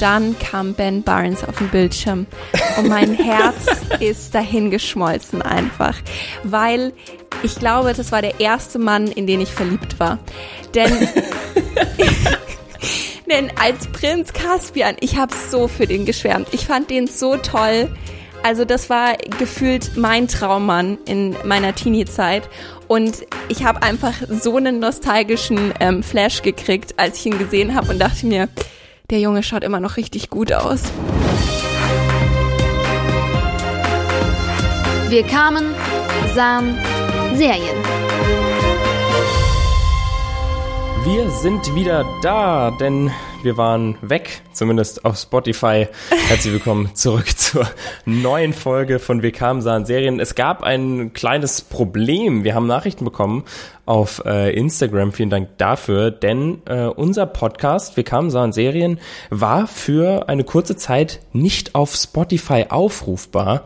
dann kam Ben Barnes auf den Bildschirm und mein Herz ist dahin geschmolzen einfach, weil ich glaube, das war der erste Mann, in den ich verliebt war. Denn, denn als Prinz Caspian, ich habe so für den geschwärmt. Ich fand den so toll. Also das war gefühlt mein Traummann in meiner Teenie-Zeit. Und ich habe einfach so einen nostalgischen ähm, Flash gekriegt, als ich ihn gesehen habe und dachte mir, der Junge schaut immer noch richtig gut aus. Wir kamen, sahen Serien. Wir sind wieder da, denn wir waren weg, zumindest auf Spotify. Herzlich willkommen zurück zur neuen Folge von Wir kamen, sahen Serien. Es gab ein kleines Problem. Wir haben Nachrichten bekommen auf äh, Instagram. Vielen Dank dafür, denn äh, unser Podcast, wir kamen, sahen Serien, war für eine kurze Zeit nicht auf Spotify aufrufbar.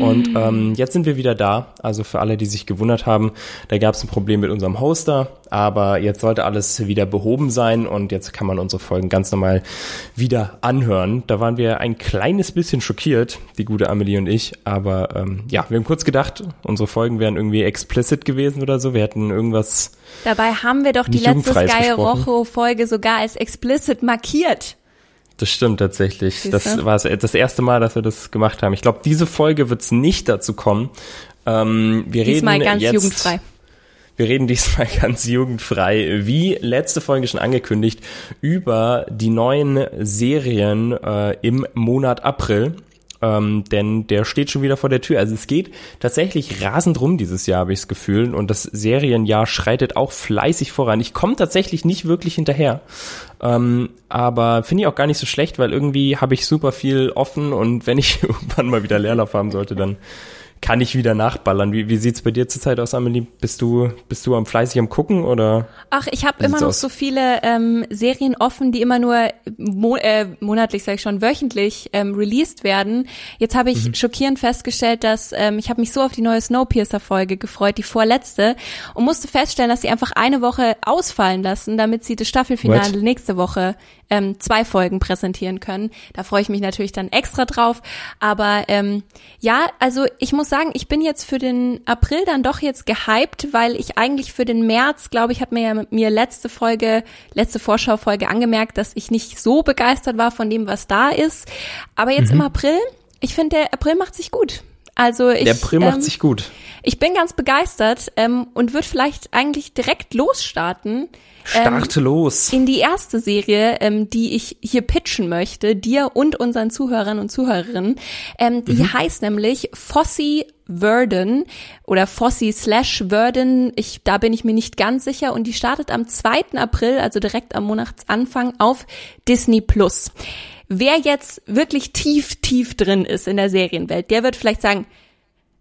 Und ähm, jetzt sind wir wieder da. Also für alle, die sich gewundert haben, da gab es ein Problem mit unserem Hoster, aber jetzt sollte alles wieder behoben sein und jetzt kann man unsere Folgen ganz normal wieder anhören. Da waren wir ein kleines bisschen schockiert, die gute Amelie und ich, aber ähm, ja, wir haben kurz gedacht, unsere Folgen wären irgendwie explicit gewesen oder so. Wir hätten irgendwas. Dabei haben wir doch die letzte Sky Rojo Folge sogar als explicit markiert. Das stimmt tatsächlich. Siehste? Das war das erste Mal, dass wir das gemacht haben. Ich glaube, diese Folge wird es nicht dazu kommen. Ähm, wir diesmal reden ganz jetzt, jugendfrei. Wir reden diesmal ganz jugendfrei, wie letzte Folge schon angekündigt, über die neuen Serien äh, im Monat April. Ähm, denn der steht schon wieder vor der Tür. Also es geht tatsächlich rasend rum dieses Jahr, habe ich das Gefühl. Und das Serienjahr schreitet auch fleißig voran. Ich komme tatsächlich nicht wirklich hinterher. Ähm, aber finde ich auch gar nicht so schlecht, weil irgendwie habe ich super viel offen und wenn ich irgendwann mal wieder Leerlauf haben sollte, dann kann ich wieder nachballern. Wie, wie sieht's bei dir zurzeit aus, Amelie? Bist du, bist du am fleißig am gucken oder? Ach, ich habe immer noch aus? so viele ähm, Serien offen, die immer nur mo äh, monatlich, sage ich schon, wöchentlich ähm, released werden. Jetzt habe ich mhm. schockierend festgestellt, dass ähm, ich habe mich so auf die neue Snowpiercer-Folge gefreut, die vorletzte, und musste feststellen, dass sie einfach eine Woche ausfallen lassen, damit sie das Staffelfinale What? nächste Woche ähm, zwei Folgen präsentieren können. Da freue ich mich natürlich dann extra drauf. Aber ähm, ja, also ich muss sagen, ich bin jetzt für den April dann doch jetzt gehypt, weil ich eigentlich für den März, glaube ich, hat mir ja mir letzte Folge, letzte Vorschaufolge angemerkt, dass ich nicht so begeistert war von dem, was da ist. Aber jetzt mhm. im April, ich finde, der April macht sich gut. Also ich, der April macht ähm, sich gut. Ich bin ganz begeistert ähm, und würde vielleicht eigentlich direkt losstarten Starte ähm, los. In die erste Serie, ähm, die ich hier pitchen möchte, dir und unseren Zuhörern und Zuhörerinnen. Ähm, die mhm. heißt nämlich Fossey Verdon oder Fossey slash Verdon. Ich, da bin ich mir nicht ganz sicher. Und die startet am 2. April, also direkt am Monatsanfang auf Disney Plus. Wer jetzt wirklich tief, tief drin ist in der Serienwelt, der wird vielleicht sagen,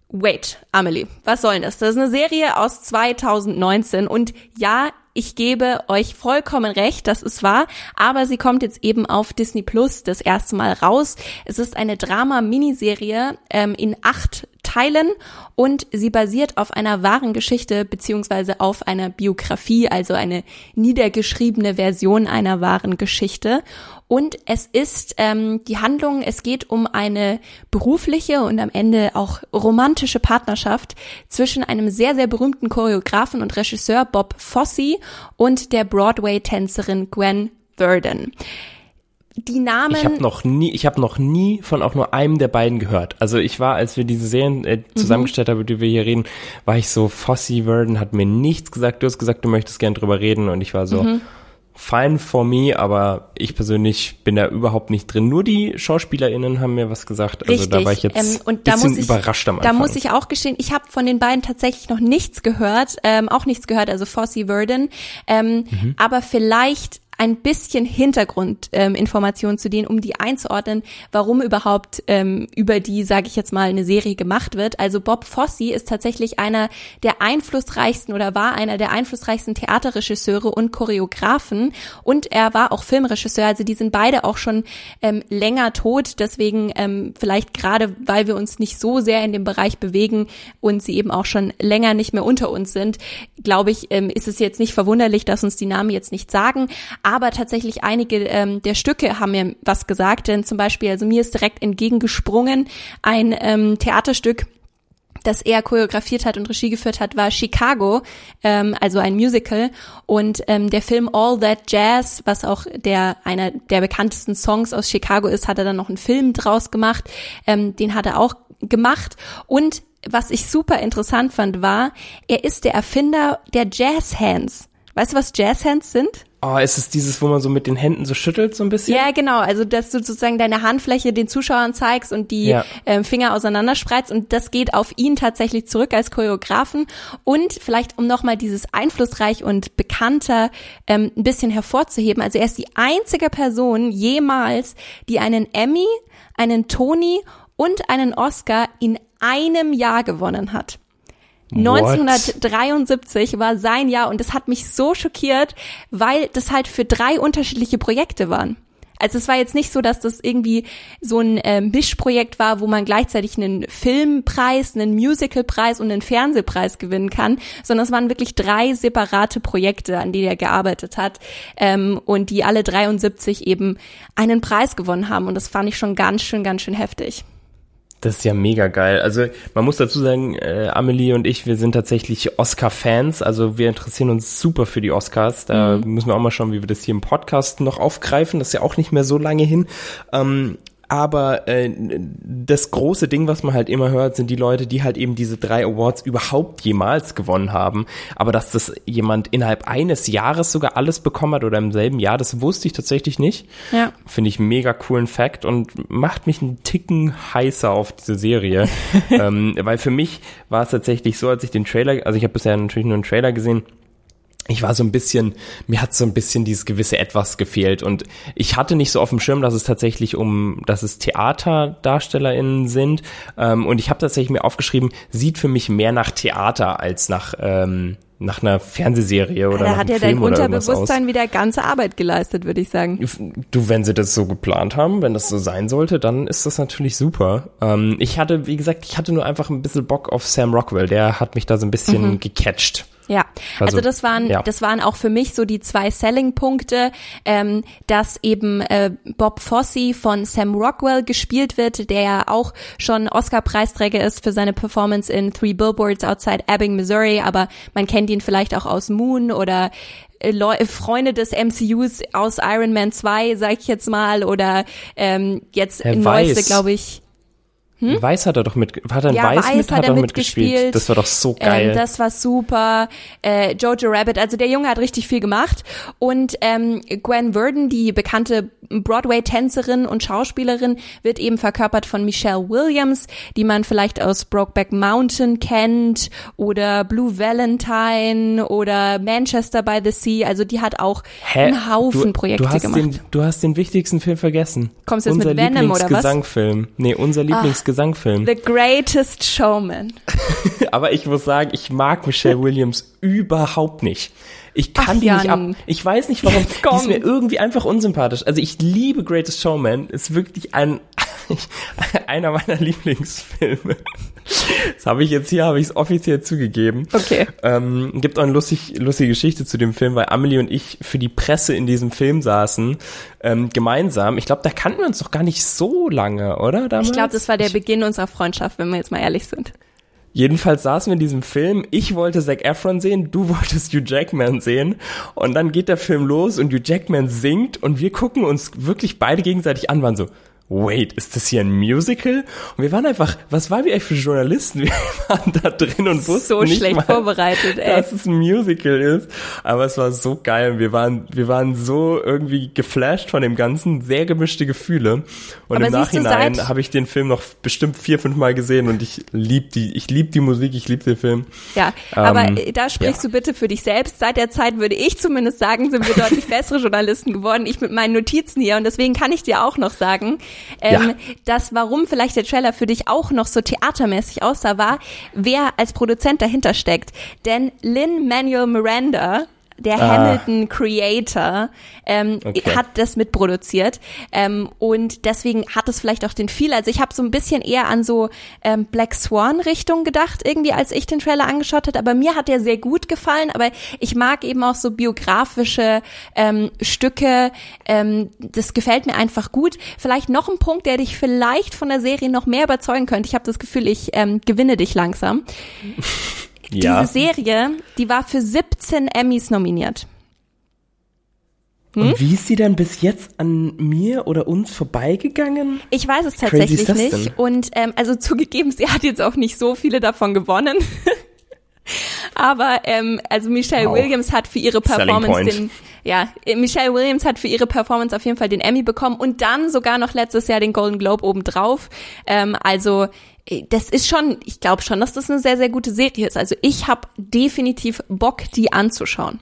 Wait, Amelie, was soll denn das? Das ist eine Serie aus 2019 und ja, ich gebe euch vollkommen recht, das ist wahr, aber sie kommt jetzt eben auf Disney Plus das erste Mal raus. Es ist eine Drama-Miniserie ähm, in acht Teilen und sie basiert auf einer wahren Geschichte beziehungsweise auf einer Biografie, also eine niedergeschriebene Version einer wahren Geschichte. Und es ist ähm, die Handlung, es geht um eine berufliche und am Ende auch romantische Partnerschaft zwischen einem sehr, sehr berühmten Choreografen und Regisseur Bob Fosse und der Broadway-Tänzerin Gwen Verdon die Namen. Ich habe noch nie, ich habe noch nie von auch nur einem der beiden gehört. Also ich war, als wir diese Serien äh, zusammengestellt haben, über die wir hier reden, war ich so, Fossey Verdon hat mir nichts gesagt. Du hast gesagt, du möchtest gern drüber reden und ich war so, mhm fine for me, aber ich persönlich bin da überhaupt nicht drin. Nur die SchauspielerInnen haben mir was gesagt. Also Richtig. da war ich jetzt ähm, und bisschen ich, überrascht am Anfang. Da muss ich auch gestehen, ich habe von den beiden tatsächlich noch nichts gehört, ähm, auch nichts gehört, also Fossey Verdon. Ähm, mhm. Aber vielleicht ein bisschen Hintergrundinformationen ähm, zu denen, um die einzuordnen, warum überhaupt ähm, über die, sage ich jetzt mal, eine Serie gemacht wird. Also Bob Fosse ist tatsächlich einer der einflussreichsten oder war einer der einflussreichsten Theaterregisseure und Choreografen und er war auch Filmregisseur. Also die sind beide auch schon ähm, länger tot. Deswegen ähm, vielleicht gerade, weil wir uns nicht so sehr in dem Bereich bewegen und sie eben auch schon länger nicht mehr unter uns sind, glaube ich, ähm, ist es jetzt nicht verwunderlich, dass uns die Namen jetzt nicht sagen. Aber tatsächlich einige ähm, der Stücke haben mir was gesagt, denn zum Beispiel, also mir ist direkt entgegengesprungen ein ähm, Theaterstück, das er choreografiert hat und Regie geführt hat, war Chicago, ähm, also ein Musical. Und ähm, der Film All That Jazz, was auch der einer der bekanntesten Songs aus Chicago ist, hat er dann noch einen Film draus gemacht. Ähm, den hat er auch gemacht. Und was ich super interessant fand, war, er ist der Erfinder der Jazz Hands. Weißt du, was Jazz Hands sind? Oh, ist es dieses, wo man so mit den Händen so schüttelt, so ein bisschen? Ja, genau. Also, dass du sozusagen deine Handfläche den Zuschauern zeigst und die Ja. ähm, Finger auseinanderspreizt. Und das geht auf ihn tatsächlich zurück als Choreografen. Und vielleicht, um nochmal dieses einflussreich und bekannter ähm, ein bisschen hervorzuheben. Also, er ist die einzige Person jemals, die einen Emmy, einen Tony und einen Oscar in einem Jahr gewonnen hat. 1973 war sein Jahr und das hat mich so schockiert, weil das halt für drei unterschiedliche Projekte waren. Also es war jetzt nicht so, dass das irgendwie so ein äh, Mischprojekt war, wo man gleichzeitig einen Filmpreis, einen Musicalpreis und einen Fernsehpreis gewinnen kann, sondern es waren wirklich drei separate Projekte, an denen er gearbeitet hat ähm, und die alle 73 eben einen Preis gewonnen haben und das fand ich schon ganz schön, ganz schön heftig. Das ist ja mega geil. Also man muss dazu sagen, äh, Amelie und ich, wir sind tatsächlich Oscar-Fans. Also wir interessieren uns super für die Oscars. Da müssen wir auch mal schauen, wie wir das hier im Podcast noch aufgreifen. Das ist ja auch nicht mehr so lange hin. Ähm, aber äh, das große Ding, was man halt immer hört, sind die Leute, die halt eben diese drei Awards überhaupt jemals gewonnen haben. Aber dass das jemand innerhalb eines Jahres sogar alles bekommen hat oder im selben Jahr, das wusste ich tatsächlich nicht. Ja. Finde ich mega coolen Fact und macht mich einen Ticken heißer auf diese Serie. ähm, weil für mich war es tatsächlich so, als ich den Trailer, also ich habe bisher natürlich nur einen Trailer gesehen, ich war so ein bisschen, mir hat so ein bisschen dieses gewisse Etwas gefehlt und ich hatte nicht so auf dem Schirm, dass es tatsächlich um, dass es TheaterdarstellerInnen sind ähm, und ich habe tatsächlich mir aufgeschrieben, sieht für mich mehr nach Theater als nach ähm, nach einer Fernsehserie oder Da hat ja dein Film aus. Unterbewusstsein wieder ganze Arbeit geleistet, würde ich sagen. Du, wenn sie das so geplant haben, wenn das so sein sollte, dann ist das natürlich super. Ähm, ich hatte, wie gesagt, ich hatte nur einfach ein bisschen Bock auf Sam Rockwell. Der hat mich da so ein bisschen gecatcht. Ja, also, Also, das waren ja. das waren auch für mich so die zwei Selling-Punkte, ähm, dass eben äh, Bob Fosse von Sam Rockwell gespielt wird, der ja auch schon Oscar-Preisträger ist für seine Performance in Three Billboards Outside Ebbing, Missouri, aber man kennt ihn vielleicht auch aus Moon oder äh, Leu Freunde des MCUs aus Iron Man 2, sag ich jetzt mal, oder ähm, jetzt Herr neueste, glaube ich, Weiß hat er doch mit, hat er Hm? Ja, Weiß, Weiß mit, hat hat er er mitgespielt. mitgespielt. Das war doch so geil. Ähm, das war super. Äh, Jojo Rabbit, also der Junge hat richtig viel gemacht. Und ähm, Gwen Verdon, die bekannte Broadway-Tänzerin und Schauspielerin, wird eben verkörpert von Michelle Williams, die man vielleicht aus Brokeback Mountain kennt oder Blue Valentine oder Manchester by the Sea. Also die hat auch Hä? einen Haufen du, Projekte du hast gemacht. Den, du hast den wichtigsten Film vergessen. Kommst du jetzt unser mit Venom oder was? Lieblingsgesangfilm. Nee, unser Lieblingsgesangfilm. The Greatest Showman. Aber ich muss sagen, ich mag Michelle Williams überhaupt nicht. Ich kann Ach, die nicht ab. Ich weiß nicht warum. Jetzt Die ist mir irgendwie einfach unsympathisch. Also ich liebe Greatest Showman. Ist wirklich ein einer meiner Lieblingsfilme. Das habe ich jetzt hier, habe ich es offiziell zugegeben. Okay. Ähm, gibt auch eine lustig, lustige Geschichte zu dem Film, weil Amelie und ich für die Presse in diesem Film saßen, ähm, gemeinsam. Ich glaube, da kannten wir uns doch gar nicht so lange, oder? Damals? Ich glaube, das war der Beginn unserer Freundschaft, wenn wir jetzt mal ehrlich sind. Jedenfalls saßen wir in diesem Film. Ich wollte Zac Efron sehen, du wolltest Hugh Jackman sehen. Und dann geht der Film los und Hugh Jackman singt und wir gucken uns wirklich beide gegenseitig an, waren so, wait, ist das hier ein Musical? Und wir waren einfach, was waren wir eigentlich für Journalisten? Wir waren da drin und wussten So nicht schlecht mal, vorbereitet, ey. dass es ein Musical ist. Aber es war so geil. und Wir waren, wir waren so irgendwie geflasht von dem Ganzen, sehr gemischte Gefühle. Und Aber im Nachhinein habe ich den Film noch bestimmt vier, fünf Mal gesehen und ich lieb die, ich lieb die Musik, ich lieb den Film. Ja, aber Ähm, äh, da sprichst ja. du bitte für dich selbst. Seit der Zeit würde ich zumindest sagen, sind wir deutlich bessere Journalisten geworden. Ich mit meinen Notizen hier. Und deswegen kann ich dir auch noch sagen, ähm, Ja. dass warum vielleicht der Trailer für dich auch noch so theatermäßig aussah, war, wer als Produzent dahinter steckt. Denn Lin Manuel Miranda der ah. Hamilton Creator ähm, okay. hat das mitproduziert ähm, und deswegen hat es vielleicht auch den viel. Also ich habe so ein bisschen eher an so ähm, Black Swan Richtung gedacht irgendwie, als ich den Trailer angeschaut hat. Aber mir hat der sehr gut gefallen. Aber ich mag eben auch so biografische ähm, Stücke. Ähm, das gefällt mir einfach gut. Vielleicht noch ein Punkt, der dich vielleicht von der Serie noch mehr überzeugen könnte. Ich habe das Gefühl, ich ähm, gewinne dich langsam. Ja. Diese Serie, die war für 17 Emmys nominiert. Hm? Und wie ist sie dann bis jetzt an mir oder uns vorbeigegangen? Ich weiß es tatsächlich nicht. Und ähm, also zugegeben, sie hat jetzt auch nicht so viele davon gewonnen. Aber ähm, also Michelle wow. Williams hat für ihre Performance den ja, Michelle Williams hat für ihre Performance auf jeden Fall den Emmy bekommen und dann sogar noch letztes Jahr den Golden Globe obendrauf. Ähm, also das ist schon, ich glaube schon, dass das eine sehr, sehr gute Serie ist. Also ich habe definitiv Bock, die anzuschauen.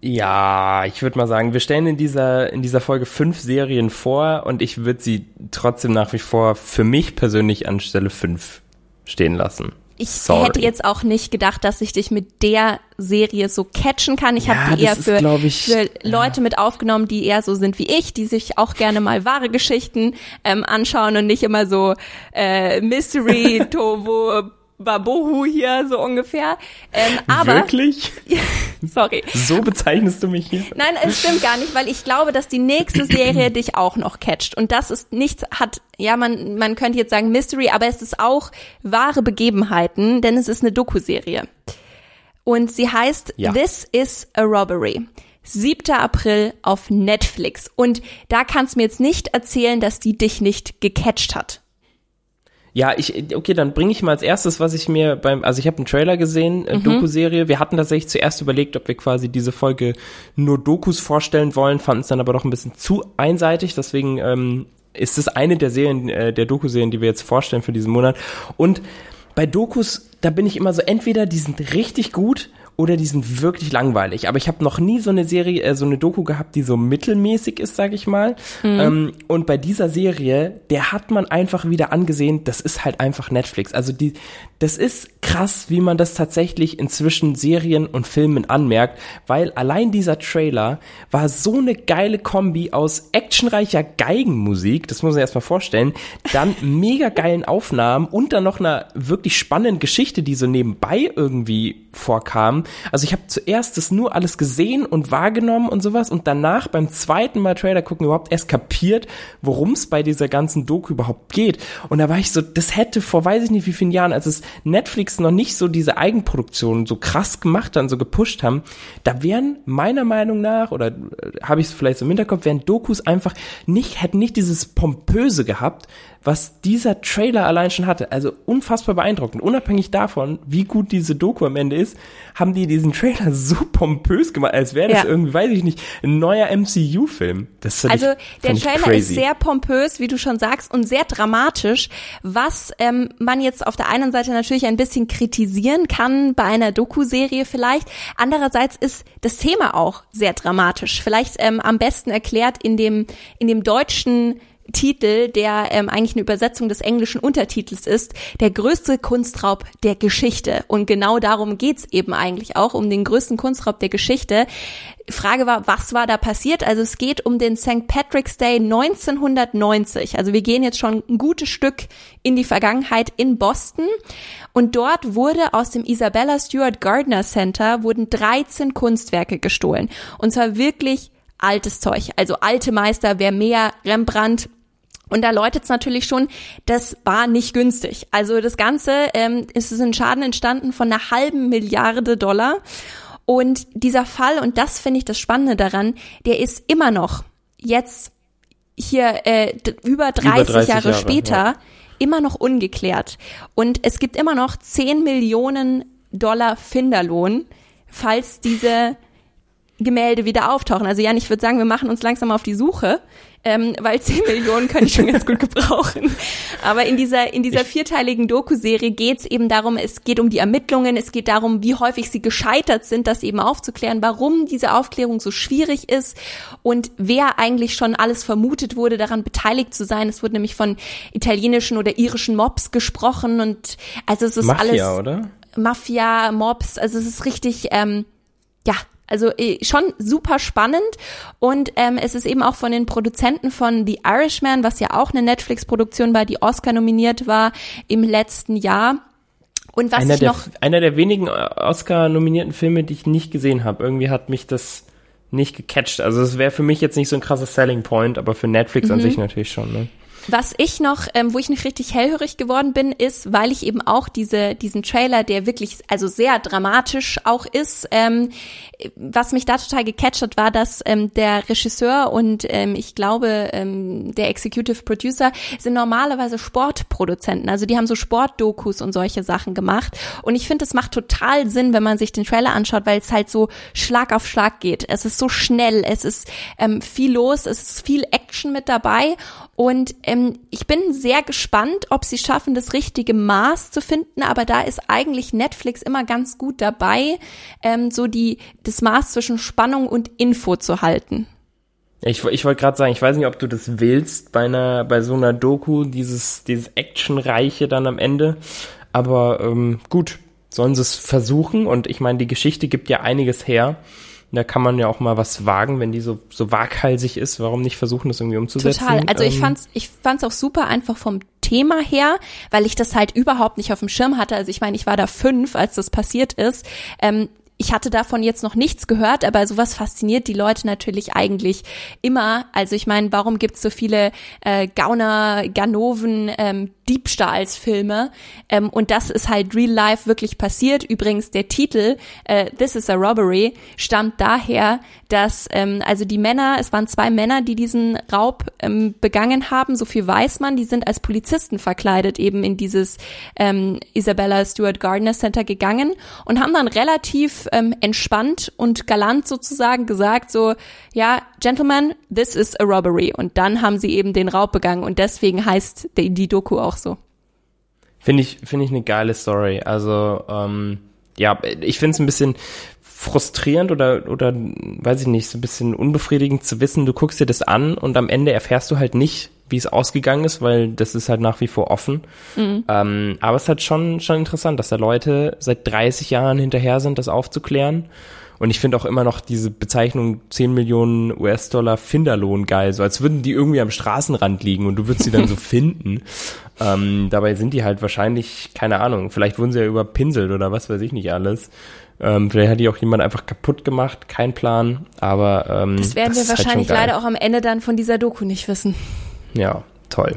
Ja, ich würde mal sagen, wir stellen in dieser, in dieser Folge fünf Serien vor und ich würde sie trotzdem nach wie vor für mich persönlich an Stelle fünf stehen lassen ich Sorry. hätte jetzt auch nicht gedacht, dass ich dich mit der Serie so catchen kann. Ich ja, habe die eher für, ich, für Leute ja. mit aufgenommen, die eher so sind wie ich, die sich auch gerne mal wahre Geschichten ähm, anschauen und nicht immer so äh, Mystery, Tovo, Babohu hier so ungefähr. Ähm, aber wirklich? sorry. So bezeichnest du mich hier? Nein, es stimmt gar nicht, weil ich glaube, dass die nächste Serie dich auch noch catcht und das ist nichts hat ja man man könnte jetzt sagen Mystery, aber es ist auch wahre Begebenheiten, denn es ist eine Doku-Serie und sie heißt ja. This is a Robbery. 7. April auf Netflix. Und da kannst du mir jetzt nicht erzählen, dass die dich nicht gecatcht hat. Ja, ich, okay, dann bringe ich mal als erstes, was ich mir beim, also ich habe einen Trailer gesehen, äh, mhm. Doku-Serie. Wir hatten tatsächlich zuerst überlegt, ob wir quasi diese Folge nur Dokus vorstellen wollen, fanden es dann aber doch ein bisschen zu einseitig. Deswegen ähm, ist es eine der Serien, äh, der Doku-Serien, die wir jetzt vorstellen für diesen Monat. Und bei Dokus, da bin ich immer so, entweder die sind richtig gut oder die sind wirklich langweilig. Aber ich habe noch nie so eine Serie, äh, so eine Doku gehabt, die so mittelmäßig ist, sag ich mal. Mhm. Ähm, und bei dieser Serie, der hat man einfach wieder angesehen, das ist halt einfach Netflix. Also die, das ist krass, wie man das tatsächlich inzwischen Serien und Filmen anmerkt, weil allein dieser Trailer war so eine geile Kombi aus actionreicher Geigenmusik, das muss man erstmal vorstellen, dann mega geilen Aufnahmen und dann noch einer wirklich spannenden Geschichte, die so nebenbei irgendwie vorkam. Also ich habe zuerst das nur alles gesehen und wahrgenommen und sowas und danach beim zweiten Mal Trailer gucken überhaupt erst kapiert, worum es bei dieser ganzen Doku überhaupt geht. Und da war ich so, das hätte vor weiß ich nicht wie vielen Jahren, als es Netflix noch nicht so diese Eigenproduktion so krass gemacht haben, so gepusht haben, da wären meiner Meinung nach, oder äh, habe ich es vielleicht so im Hinterkopf, wären Dokus einfach nicht, hätten nicht dieses Pompöse gehabt, was dieser Trailer allein schon hatte. Also unfassbar beeindruckend. Unabhängig davon, wie gut diese Doku am Ende ist, haben die diesen Trailer so pompös gemacht, als wäre das ja. irgendwie, weiß ich nicht, ein neuer MCU-Film. Also der Trailer ist sehr pompös, wie du schon sagst, und sehr dramatisch, was ähm, man jetzt auf der einen Seite natürlich ein bisschen kritisieren kann bei einer Doku-Serie vielleicht. Andererseits ist das Thema auch sehr dramatisch. Vielleicht ähm, am besten erklärt in dem in dem deutschen Titel, der ähm, eigentlich eine Übersetzung des englischen Untertitels ist, der größte Kunstraub der Geschichte. Und genau darum geht's eben eigentlich auch, um den größten Kunstraub der Geschichte. Frage war, was war da passiert? Also es geht um den St. Patrick's Day 1990. Also wir gehen jetzt schon ein gutes Stück in die Vergangenheit in Boston. Und dort wurde aus dem Isabella Stewart Gardner Center wurden 13 Kunstwerke gestohlen. Und zwar wirklich altes Zeug. Also alte Meister, wer mehr Rembrandt, und da läutet es natürlich schon, das war nicht günstig. Also das Ganze ähm, ist es ein Schaden entstanden von einer halben Milliarde Dollar. Und dieser Fall, und das finde ich das Spannende daran, der ist immer noch jetzt hier äh, über 30, über 30 Jahre, Jahre, später ja. immer noch ungeklärt. Und es gibt immer noch 10 Millionen Dollar Finderlohn, falls diese Gemälde wieder auftauchen. Also Jan, ich würde sagen, wir machen uns langsam auf die Suche, ähm, weil 10 Millionen könnte ich schon ganz gut gebrauchen. Aber in dieser, in dieser vierteiligen Doku-Serie geht es eben darum, es geht um die Ermittlungen, es geht darum, wie häufig sie gescheitert sind, das eben aufzuklären, warum diese Aufklärung so schwierig ist und wer eigentlich schon alles vermutet wurde, daran beteiligt zu sein. Es wurde nämlich von italienischen oder irischen Mobs gesprochen und also es ist Mafia, alles oder? Mafia, Mobs, also es ist richtig ähm, ja, also äh, schon super spannend und ähm, es ist eben auch von den Produzenten von The Irishman, was ja auch eine Netflix-Produktion war, die Oscar nominiert war im letzten Jahr. Und was einer ich der, noch einer der wenigen Oscar-nominierten Filme, die ich nicht gesehen habe. Irgendwie hat mich das nicht gecatcht. Also es wäre für mich jetzt nicht so ein krasser Selling Point, aber für Netflix Mhm. an sich natürlich schon. Ne? Was ich noch, ähm, wo ich nicht richtig hellhörig geworden bin, ist, weil ich eben auch diese, diesen Trailer, der wirklich, also sehr dramatisch auch ist, ähm, was mich da total gecatcht hat, war, dass ähm, der Regisseur und ähm, ich glaube ähm, der Executive Producer sind normalerweise Sportproduzenten. Also die haben so Sportdokus und solche Sachen gemacht. Und ich finde, es macht total Sinn, wenn man sich den Trailer anschaut, weil es halt so Schlag auf Schlag geht. Es ist so schnell, es ist ähm, viel los, es ist viel Action mit dabei. Und ähm, ich bin sehr gespannt, ob sie schaffen, das richtige Maß zu finden. Aber da ist eigentlich Netflix immer ganz gut dabei, ähm, so die das Maß zwischen Spannung und Info zu halten. Ich, ich wollte gerade sagen, ich weiß nicht, ob du das willst bei einer, bei so einer Doku, dieses, dieses Actionreiche dann am Ende. Aber ähm, gut, sollen sie es versuchen. Und ich meine, die Geschichte gibt ja einiges her. Da kann man ja auch mal was wagen, wenn die so, so waghalsig ist. Warum nicht versuchen, das irgendwie umzusetzen? Total. Also ich Ähm, fand's, ich fand's auch super einfach vom Thema her, weil ich das halt überhaupt nicht auf dem Schirm hatte. Also ich meine, ich war da fünf, als das passiert ist. Ähm, ich hatte davon jetzt noch nichts gehört, aber sowas fasziniert die Leute natürlich eigentlich immer. Also ich meine, warum gibt's so viele äh, Gauner, Ganoven, ähm, Diebstahlsfilme? Ähm, und das ist halt real life wirklich passiert. Übrigens, der Titel äh, This is a Robbery stammt daher, dass ähm, also die Männer, es waren zwei Männer, die diesen Raub ähm, begangen haben, so viel weiß man, die sind als Polizisten verkleidet eben in dieses ähm, Isabella Stewart Gardner Center gegangen und haben dann relativ ähm, entspannt und galant sozusagen gesagt, so, ja, Gentlemen, this is a robbery. Und dann haben sie eben den Raub begangen und deswegen heißt die, die Doku auch so. Finde ich, finde ich eine geile Story. Also, ähm, ja, ich finde es ein bisschen frustrierend oder, oder, weiß ich nicht, so ein bisschen unbefriedigend zu wissen, du guckst dir das an und am Ende erfährst du halt nicht, wie es ausgegangen ist, weil das ist halt nach wie vor offen. Ähm, aber es ist halt schon, schon interessant, dass da Leute seit 30 Jahren hinterher sind, das aufzuklären. Und ich finde auch immer noch diese Bezeichnung 10 Millionen US-Dollar Finderlohn geil, so als würden die irgendwie am Straßenrand liegen und du würdest sie dann so finden. Ähm, dabei sind die halt wahrscheinlich, keine Ahnung, vielleicht wurden sie ja überpinselt oder was weiß ich nicht alles. Ähm, vielleicht hat die auch jemand einfach kaputt gemacht, kein Plan, aber ähm, Das werden wir ist halt wahrscheinlich geil. leider auch am Ende dann von dieser Doku nicht wissen. Ja, toll.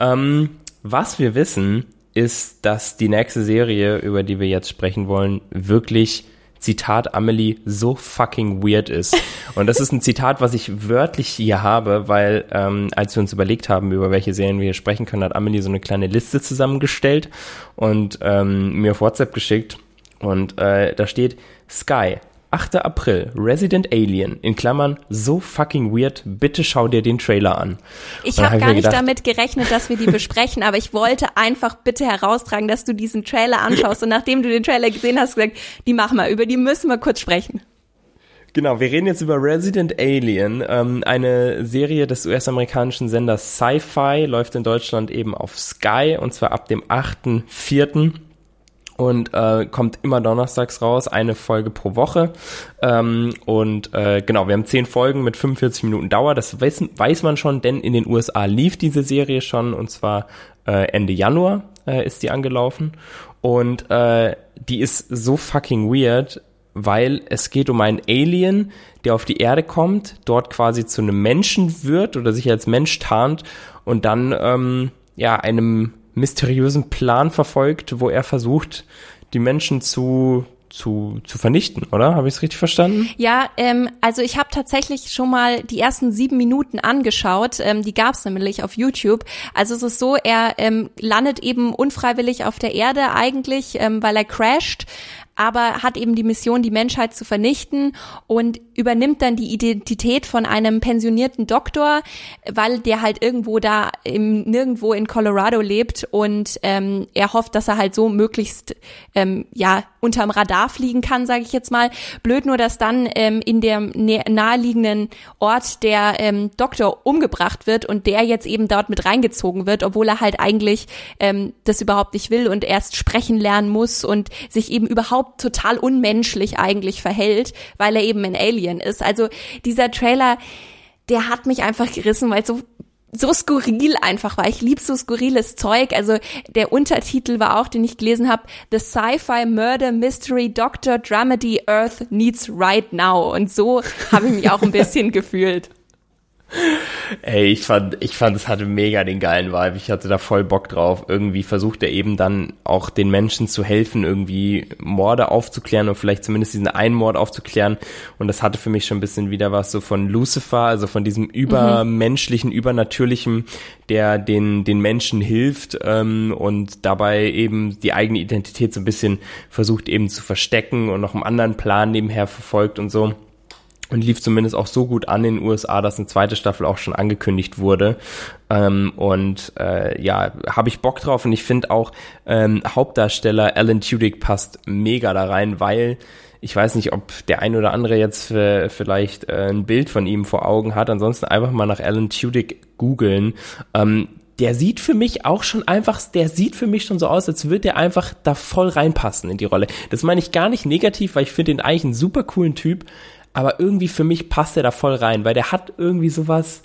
Ähm, was wir wissen, ist, dass die nächste Serie, über die wir jetzt sprechen wollen, wirklich Zitat Amelie so fucking weird ist. Und das ist ein Zitat, was ich wörtlich hier habe, weil ähm, als wir uns überlegt haben, über welche Serien wir hier sprechen können, hat Amelie so eine kleine Liste zusammengestellt und ähm, mir auf WhatsApp geschickt. Und äh, da steht Sky, 8. April, Resident Alien, in Klammern, so fucking weird, bitte schau dir den Trailer an. Ich habe hab gar nicht gedacht, damit gerechnet, dass wir die besprechen, aber ich wollte einfach bitte heraustragen, dass du diesen Trailer anschaust und nachdem du den Trailer gesehen hast, gesagt, die machen wir, über die müssen wir kurz sprechen. Genau, wir reden jetzt über Resident Alien, ähm, eine Serie des US-amerikanischen Senders Sci-Fi, läuft in Deutschland eben auf Sky und zwar ab dem 8.4. und äh, kommt immer donnerstags raus, eine Folge pro Woche. Ähm, und äh, genau, wir haben zehn Folgen mit 45 Minuten Dauer, das weiß, weiß man schon, denn in den USA lief diese Serie schon und zwar äh, Ende Januar äh, ist die angelaufen. Und äh, die ist so fucking weird, weil es geht um einen Alien, der auf die Erde kommt, dort quasi zu einem Menschen wird oder sich als Mensch tarnt und dann ähm, ja einem mysteriösen Plan verfolgt, wo er versucht, die Menschen zu zu, zu vernichten, oder? Habe ich es richtig verstanden? Ja, ähm, also ich habe tatsächlich schon mal die ersten sieben Minuten angeschaut. Ähm, die gab's nämlich auf YouTube. Also es ist so, er ähm, landet eben unfreiwillig auf der Erde eigentlich, ähm, weil er crasht aber hat eben die Mission, die Menschheit zu vernichten und übernimmt dann die Identität von einem pensionierten Doktor, weil der halt irgendwo da im nirgendwo in Colorado lebt und ähm, er hofft, dass er halt so möglichst ähm, ja unterm Radar fliegen kann, sage ich jetzt mal. Blöd nur, dass dann ähm, in dem naheliegenden Ort der ähm, Doktor umgebracht wird und der jetzt eben dort mit reingezogen wird, obwohl er halt eigentlich ähm, das überhaupt nicht will und erst sprechen lernen muss und sich eben überhaupt total unmenschlich eigentlich verhält, weil er eben ein Alien ist. Also dieser Trailer, der hat mich einfach gerissen, weil so so skurril einfach war. Ich lieb so skurriles Zeug. Also der Untertitel war auch, den ich gelesen habe, The Sci-Fi Murder Mystery Doctor Dramedy Earth Needs Right Now. Und so habe ich mich auch ein bisschen gefühlt. Ey, ich fand, ich fand, es hatte mega den geilen Vibe. Ich hatte da voll Bock drauf. Irgendwie versucht er eben dann auch den Menschen zu helfen, irgendwie Morde aufzuklären und vielleicht zumindest diesen einen Mord aufzuklären. Und das hatte für mich schon ein bisschen wieder was so von Lucifer, also von diesem übermenschlichen, übernatürlichen, der den, den Menschen hilft ähm, und dabei eben die eigene Identität so ein bisschen versucht eben zu verstecken und noch einen anderen Plan nebenher verfolgt und so und lief zumindest auch so gut an in den USA, dass eine zweite Staffel auch schon angekündigt wurde. Ähm, und äh, ja, habe ich Bock drauf und ich finde auch ähm, Hauptdarsteller Alan Tudyk passt mega da rein, weil ich weiß nicht, ob der ein oder andere jetzt äh, vielleicht äh, ein Bild von ihm vor Augen hat. Ansonsten einfach mal nach Alan Tudyk googeln. Ähm, der sieht für mich auch schon einfach, der sieht für mich schon so aus, als würde er einfach da voll reinpassen in die Rolle. Das meine ich gar nicht negativ, weil ich finde ihn eigentlich einen super coolen Typ, aber irgendwie für mich passt er da voll rein, weil der hat irgendwie sowas,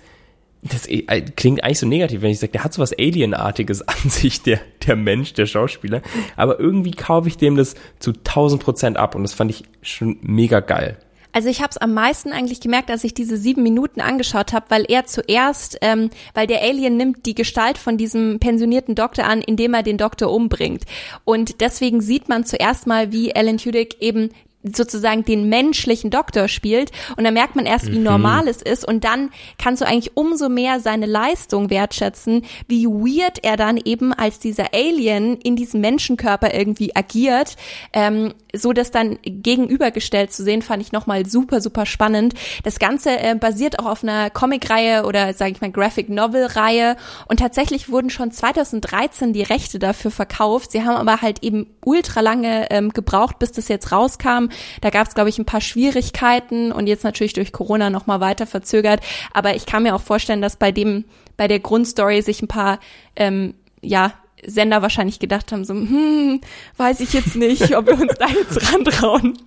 das äh, klingt eigentlich so negativ, wenn ich sage, der hat sowas Alienartiges an sich, der, der Mensch, der Schauspieler, aber irgendwie kaufe ich dem das zu 1000 Prozent ab und das fand ich schon mega geil. Also ich habe es am meisten eigentlich gemerkt, als ich diese sieben Minuten angeschaut habe, weil er zuerst, ähm, weil der Alien nimmt die Gestalt von diesem pensionierten Doktor an, indem er den Doktor umbringt. Und deswegen sieht man zuerst mal, wie Alan Tudyk eben sozusagen den menschlichen Doktor spielt und dann merkt man erst, wie mhm. normal es ist und dann kannst du eigentlich umso mehr seine Leistung wertschätzen, wie weird er dann eben als dieser Alien in diesem Menschenkörper irgendwie agiert, ähm, so das dann gegenübergestellt zu sehen, fand ich nochmal super, super spannend. Das Ganze äh, basiert auch auf einer Comic-Reihe oder sage ich mal Graphic Novel-Reihe und tatsächlich wurden schon 2013 die Rechte dafür verkauft. Sie haben aber halt eben ultra lange ähm, gebraucht, bis das jetzt rauskam. Da gab es, glaube ich, ein paar Schwierigkeiten und jetzt natürlich durch Corona nochmal weiter verzögert. Aber ich kann mir auch vorstellen, dass bei dem, bei der Grundstory sich ein paar ähm, ja, Sender wahrscheinlich gedacht haben, so, hm, weiß ich jetzt nicht, ob wir uns da jetzt rantrauen.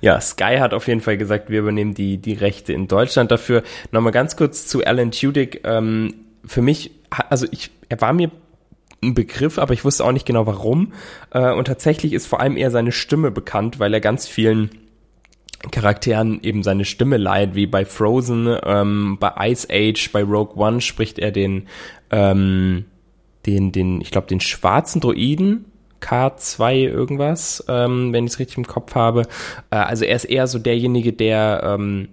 Ja, Sky hat auf jeden Fall gesagt, wir übernehmen die, die Rechte in Deutschland dafür. Nochmal ganz kurz zu Alan Tudyk. Ähm, für mich, also ich, er war mir ein Begriff, aber ich wusste auch nicht genau warum. Äh, und tatsächlich ist vor allem eher seine Stimme bekannt, weil er ganz vielen Charakteren eben seine Stimme leiht, wie bei Frozen, ähm, bei Ice Age, bei Rogue One spricht er den, ähm, den, den, ich glaube, den schwarzen Droiden, K2 irgendwas, ähm, wenn ich es richtig im Kopf habe. Äh, also er ist eher so derjenige, der, ähm,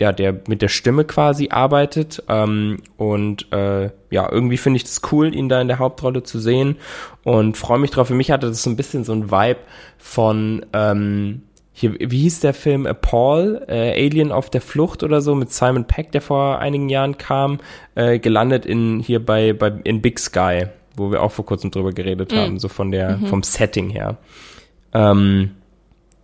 ja, der mit der Stimme quasi arbeitet. Ähm, und äh, ja, irgendwie finde ich das cool, ihn da in der Hauptrolle zu sehen und freue mich drauf. Für mich hatte das so ein bisschen so ein Vibe von ähm, hier, wie hieß der Film A Paul, äh, Alien auf der Flucht oder so mit Simon Peck, der vor einigen Jahren kam, äh, gelandet in hier bei, bei in Big Sky, wo wir auch vor kurzem drüber geredet mhm. haben, so von der mhm. vom Setting her. Ähm,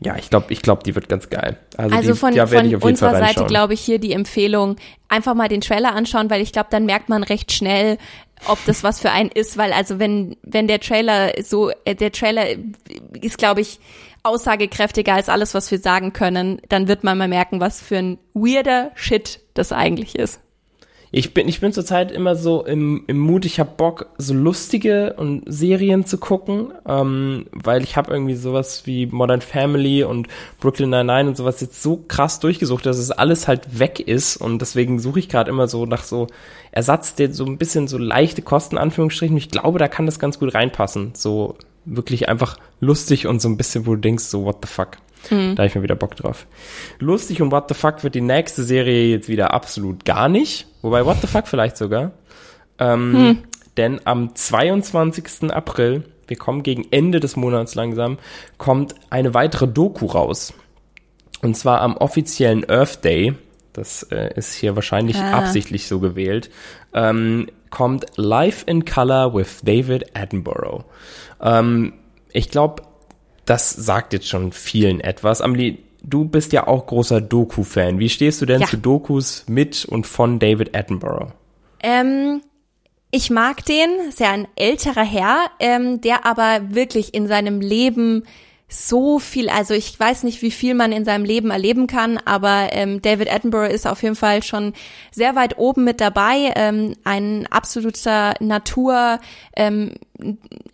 ja, ich glaube, ich glaube, die wird ganz geil. Also, also die, von, ja, von unserer Seite glaube ich hier die Empfehlung, einfach mal den Trailer anschauen, weil ich glaube, dann merkt man recht schnell, ob das was für einen ist, weil also wenn wenn der Trailer so äh, der Trailer ist glaube ich aussagekräftiger als alles, was wir sagen können, dann wird man mal merken, was für ein weirder Shit das eigentlich ist. Ich bin, ich bin zurzeit immer so im, im Mut, ich habe Bock, so lustige und Serien zu gucken, ähm, weil ich habe irgendwie sowas wie Modern Family und Brooklyn Nine-Nine und sowas jetzt so krass durchgesucht, dass es alles halt weg ist und deswegen suche ich gerade immer so nach so Ersatz, der so ein bisschen so leichte Kosten, Anführungsstrichen. Ich glaube, da kann das ganz gut reinpassen. So wirklich einfach lustig und so ein bisschen, wo du denkst, so what the fuck. Mhm. Da habe ich mir wieder Bock drauf. Lustig und what the fuck wird die nächste Serie jetzt wieder absolut gar nicht. Wobei what the fuck vielleicht sogar. Ähm, mhm. Denn am 22. April, wir kommen gegen Ende des Monats langsam, kommt eine weitere Doku raus. Und zwar am offiziellen Earth Day. Das äh, ist hier wahrscheinlich ah. absichtlich so gewählt. Ähm, kommt Life in Color with David Attenborough. Ähm, ich glaube, das sagt jetzt schon vielen etwas. Amelie, du bist ja auch großer Doku-Fan. Wie stehst du denn ja. zu Dokus mit und von David Attenborough? Ähm, ich mag den, ist ja ein älterer Herr, ähm, der aber wirklich in seinem Leben so viel, also ich weiß nicht, wie viel man in seinem Leben erleben kann, aber ähm, David Attenborough ist auf jeden Fall schon sehr weit oben mit dabei. Ähm, ein absoluter Natur ähm,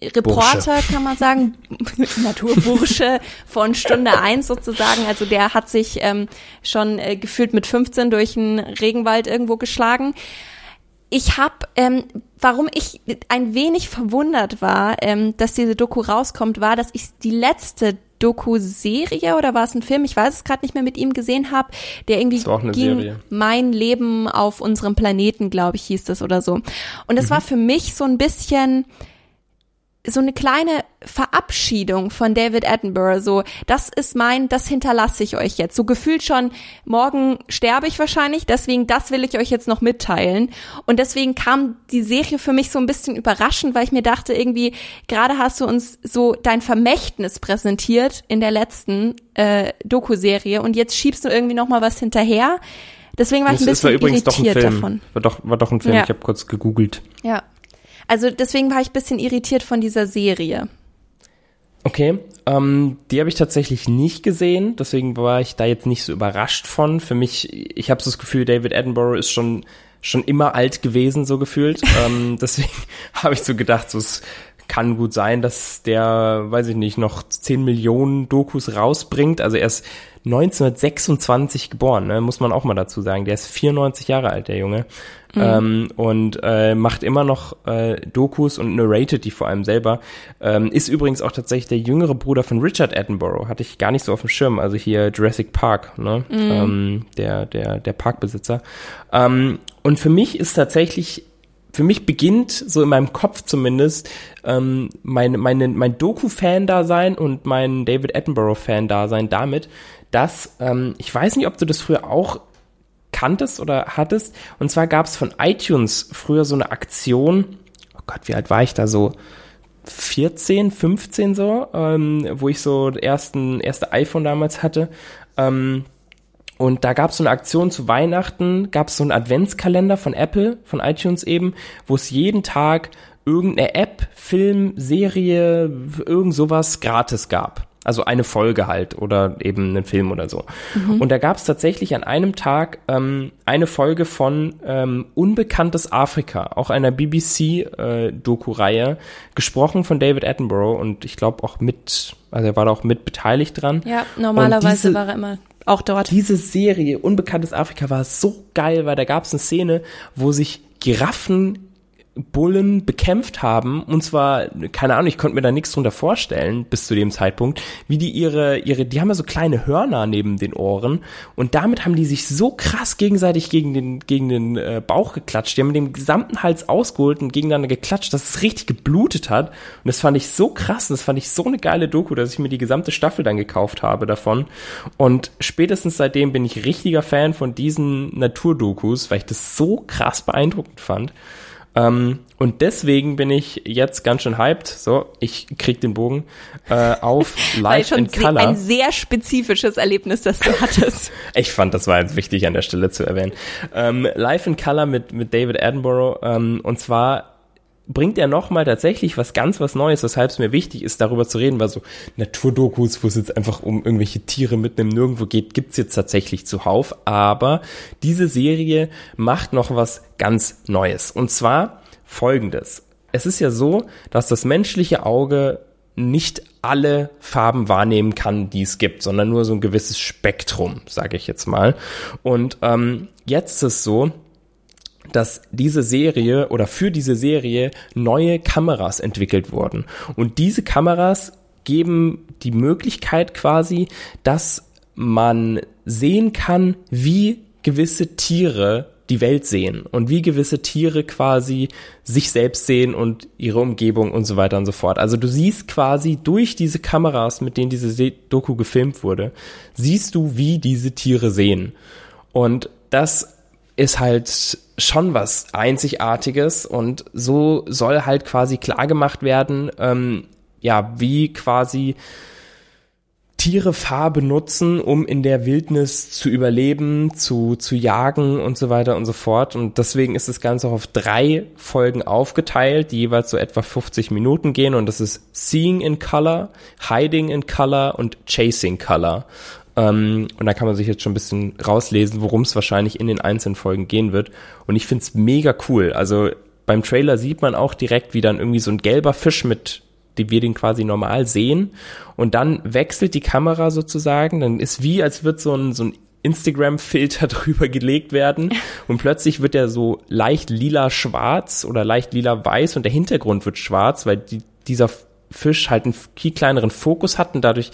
Reporter, Bursche. kann man sagen, Naturbursche von Stunde eins sozusagen. Also der hat sich ähm, schon äh, gefühlt mit 15 durch einen Regenwald irgendwo geschlagen ich habe, ähm, warum ich ein wenig verwundert war, ähm, dass diese Doku rauskommt, war, dass ich die letzte Doku-Serie oder war es ein Film, ich weiß es gerade nicht mehr, mit ihm gesehen habe, der irgendwie ging Serie. Mein Leben auf unserem Planeten, glaube ich, hieß das oder so. Und es mhm. war für mich so ein bisschen so eine kleine Verabschiedung von David Attenborough, so, das ist mein, das hinterlasse ich euch jetzt. So gefühlt schon, morgen sterbe ich wahrscheinlich, deswegen, das will ich euch jetzt noch mitteilen. Und deswegen kam die Serie für mich so ein bisschen überraschend, weil ich mir dachte, irgendwie, gerade hast du uns so dein Vermächtnis präsentiert in der letzten äh, Doku-Serie und jetzt schiebst du irgendwie noch mal was hinterher. Deswegen war ich ein bisschen irritiert davon. War doch, war doch ein Film, ja. ich habe kurz gegoogelt. Ja. Also deswegen war ich bisschen irritiert von dieser Serie. Okay, ähm, die habe ich tatsächlich nicht gesehen, deswegen war ich da jetzt nicht so überrascht von. Für mich, ich habe so das Gefühl, David Attenborough ist schon schon immer alt gewesen, so gefühlt. ähm, deswegen habe ich so gedacht, so es kann gut sein, dass der, weiß ich nicht, noch 10 Millionen Dokus rausbringt. Also er ist 1926 geboren, ne? muss man auch mal dazu sagen. Der ist 94 Jahre alt, der Junge. Mhm. Ähm, und äh, macht immer noch äh, Dokus und narrated die vor allem selber. Ähm, ist übrigens auch tatsächlich der jüngere Bruder von Richard Attenborough. Hatte ich gar nicht so auf dem Schirm. Also hier Jurassic Park, ne? Mhm. Ähm, der, der, der Parkbesitzer. Ähm, und für mich ist tatsächlich für mich beginnt, so in meinem Kopf zumindest, ähm, mein, meine, mein Doku-Fan-Dasein und mein David Attenborough-Fan-Dasein damit, dass, ähm, ich weiß nicht, ob du das früher auch kanntest oder hattest, und zwar gab es von iTunes früher so eine Aktion, oh Gott, wie alt war ich da so? 14, 15 so, ähm, wo ich so ersten, erste iPhone damals hatte. Ähm, und da gab es so eine Aktion zu Weihnachten, gab es so einen Adventskalender von Apple, von iTunes eben, wo es jeden Tag irgendeine App, Film, Serie, irgend sowas gratis gab. Also eine Folge halt oder eben einen Film oder so. Mhm. Und da gab es tatsächlich an einem Tag ähm, eine Folge von ähm, Unbekanntes Afrika, auch einer BBC-Doku-Reihe, äh, gesprochen von David Attenborough und ich glaube auch mit, also er war da auch mit beteiligt dran. Ja, normalerweise diese, war er immer auch dort. Diese Serie Unbekanntes Afrika war so geil, weil da gab es eine Szene, wo sich Giraffen Bullen bekämpft haben. Und zwar keine Ahnung, ich konnte mir da nichts drunter vorstellen bis zu dem Zeitpunkt, wie die ihre ihre die haben ja so kleine Hörner neben den Ohren. Und damit haben die sich so krass gegenseitig gegen den gegen den äh, Bauch geklatscht, die haben dem gesamten Hals ausgeholt und gegeneinander geklatscht, dass es richtig geblutet hat. Und das fand ich so krass und das fand ich so eine geile Doku, dass ich mir die gesamte Staffel dann gekauft habe davon. Und spätestens seitdem bin ich richtiger Fan von diesen Naturdokus, weil ich das so krass beeindruckend fand. Ähm, und deswegen bin ich jetzt ganz schön hyped. So, ich krieg den Bogen äh, auf Live in Color. Ein sehr spezifisches Erlebnis, das du hattest. ich fand, das war jetzt wichtig an der Stelle zu erwähnen. Ähm, Live in Color mit mit David Attenborough. Ähm, und zwar bringt er nochmal tatsächlich was ganz was Neues, weshalb es mir wichtig ist, darüber zu reden, weil so Naturdokus, wo es jetzt einfach um irgendwelche Tiere mit einem Nirgendwo geht, gibt's jetzt tatsächlich zuhauf. Aber diese Serie macht noch was ganz Neues. Und zwar folgendes. Es ist ja so, dass das menschliche Auge nicht alle Farben wahrnehmen kann, die es gibt, sondern nur so ein gewisses Spektrum, sage ich jetzt mal. Und ähm, jetzt ist es so, dass diese Serie oder für diese Serie neue Kameras entwickelt wurden. Und diese Kameras geben die Möglichkeit quasi, dass man sehen kann, wie gewisse Tiere die Welt sehen und wie gewisse Tiere quasi sich selbst sehen und ihre Umgebung und so weiter und so fort. Also du siehst quasi durch diese Kameras, mit denen diese Doku gefilmt wurde, siehst du, wie diese Tiere sehen. Und das ist halt schon was Einzigartiges und so soll halt quasi klar gemacht werden, ähm, ja, wie quasi Tiere Farbe nutzen, um in der Wildnis zu überleben, zu, zu jagen und so weiter und so fort. Und deswegen ist das Ganze auch auf drei Folgen aufgeteilt, die jeweils so etwa 50 Minuten gehen. Und das ist Seeing in Color, Hiding in Color und Chasing Color. Ähm, und da kann man sich jetzt schon ein bisschen rauslesen, worum es wahrscheinlich in den einzelnen Folgen gehen wird. Und ich find's mega cool. Also beim Trailer sieht man auch direkt, wie dann irgendwie so ein gelber Fisch mit die wir den quasi normal sehen. Und dann wechselt die Kamera sozusagen. Dann ist wie, als wird so ein, so ein Instagram-Filter drüber gelegt werden und plötzlich wird er so leicht lila-schwarz oder leicht lila-weiß und der Hintergrund wird schwarz, weil die, dieser Fisch halt einen viel kleineren Fokus hat und dadurch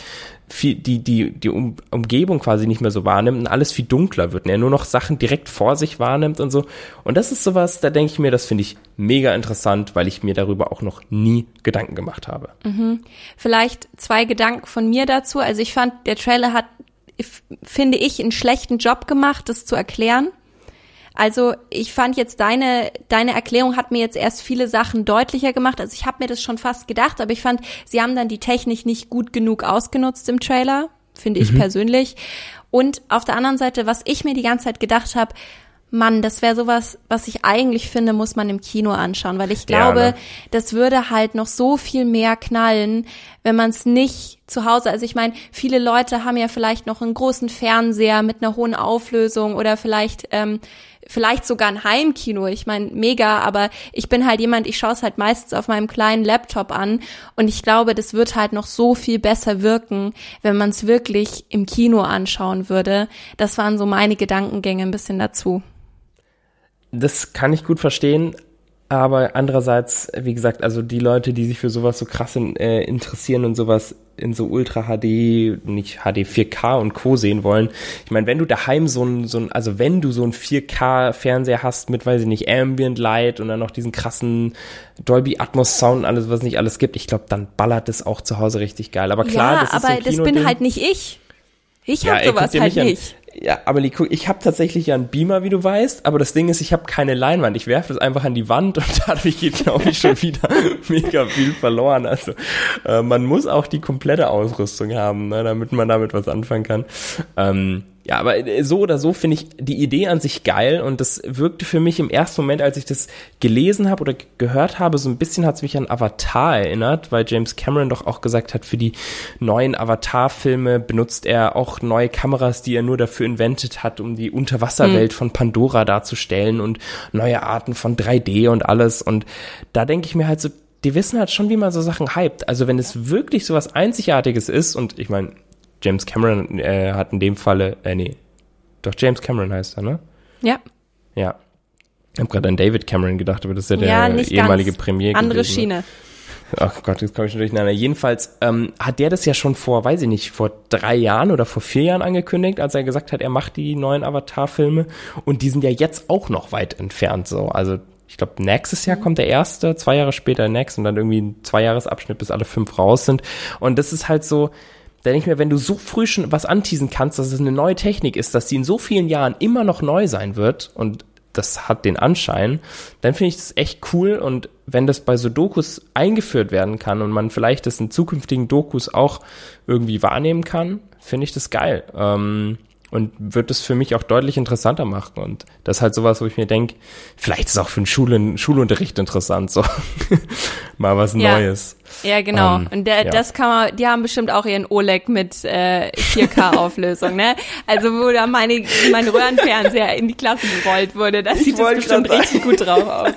viel, die, die, die um, Umgebung quasi nicht mehr so wahrnimmt und alles viel dunkler wird und er nur noch Sachen direkt vor sich wahrnimmt und so. Und das ist sowas, da denke ich mir, das finde ich mega interessant, weil ich mir darüber auch noch nie Gedanken gemacht habe. Mhm. Vielleicht zwei Gedanken von mir dazu. Also ich fand, der Trailer hat, finde ich, einen schlechten Job gemacht, das zu erklären. Also ich fand jetzt deine, deine Erklärung hat mir jetzt erst viele Sachen deutlicher gemacht. Also ich habe mir das schon fast gedacht, aber ich fand, sie haben dann die Technik nicht gut genug ausgenutzt im Trailer, finde ich mhm. persönlich. Und auf der anderen Seite, was ich mir die ganze Zeit gedacht habe, Mann, das wäre sowas, was ich eigentlich finde, muss man im Kino anschauen, weil ich glaube, ja, ne? das würde halt noch so viel mehr knallen, wenn man es nicht zu Hause, also ich meine, viele Leute haben ja vielleicht noch einen großen Fernseher mit einer hohen Auflösung oder vielleicht ähm, vielleicht sogar ein Heimkino. Ich meine, mega, aber ich bin halt jemand, ich schaue es halt meistens auf meinem kleinen Laptop an und ich glaube, das wird halt noch so viel besser wirken, wenn man es wirklich im Kino anschauen würde. Das waren so meine Gedankengänge ein bisschen dazu. Das kann ich gut verstehen, aber andererseits, wie gesagt, also die Leute, die sich für sowas so krass in, äh, interessieren und sowas in so Ultra HD, nicht HD 4K und Co. sehen wollen. Ich meine, wenn du daheim so ein, so ein, also wenn du so ein 4K Fernseher hast mit, weiß ich nicht, Ambient Light und dann noch diesen krassen Dolby Atmos Sound und alles, was nicht alles gibt, ich glaube, dann ballert es auch zu Hause richtig geil. Aber klar, ja, das ist aber so das bin halt nicht ich. Ich ja, hab sowas halt nicht. Ja, aber ich habe tatsächlich ja einen Beamer, wie du weißt, aber das Ding ist, ich habe keine Leinwand. Ich werfe das einfach an die Wand und dadurch geht, glaube ich, schon wieder mega viel verloren. Also äh, man muss auch die komplette Ausrüstung haben, ne, damit man damit was anfangen kann. Ähm, ja, aber äh, so oder so finde ich die Idee an sich geil und das wirkte für mich im ersten Moment, als ich das gelesen habe oder gehört habe, so ein bisschen hat es mich an Avatar erinnert, weil James Cameron doch auch gesagt hat, für die neuen Avatar-Filme benutzt er auch neue Kameras, die er nur dafür inventet hat, um die Unterwasserwelt mhm. von Pandora darzustellen und neue Arten von 3D und alles. Und da denke ich mir halt so, die wissen halt schon, wie man so Sachen hypt. Also wenn es wirklich so was Einzigartiges ist und ich meine, James Cameron äh, hat in dem Falle, äh, nee, doch James Cameron heißt er, ne? Ja. Ja. Ich habe gerade an David Cameron gedacht, aber das ist ja der ja, ehemalige ganz. Premier. Andere gewesen. Schiene. Ach Gott, jetzt komme ich schon durcheinander. Jedenfalls ähm, hat der das ja schon vor, weiß ich nicht, vor drei Jahren oder vor vier Jahren angekündigt, als er gesagt hat, er macht die neuen Avatar-Filme. Und die sind ja jetzt auch noch weit entfernt so. Also ich glaube, nächstes Jahr kommt der erste, zwei Jahre später Next und dann irgendwie ein Zweijahresabschnitt, bis alle fünf raus sind. Und das ist halt so, da denke ich mir, wenn du so früh schon was anteasen kannst, dass es eine neue Technik ist, dass die in so vielen Jahren immer noch neu sein wird und das hat den Anschein, dann finde ich das echt cool und wenn das bei so Dokus eingeführt werden kann und man vielleicht das in zukünftigen Dokus auch irgendwie wahrnehmen kann, finde ich das geil. Ähm, und wird es für mich auch deutlich interessanter machen. Und das ist halt sowas, wo ich mir denke, vielleicht ist es auch für den Schulen, Schulunterricht interessant, so mal was ja. Neues. Ja, genau. Ähm, und der, ja. das kann man, die haben bestimmt auch ihren OLEG mit äh, 4K-Auflösung, ne? Also wo da meine, mein Röhrenfernseher in die Klasse gerollt wurde, das sieht das bestimmt richtig gut drauf aus.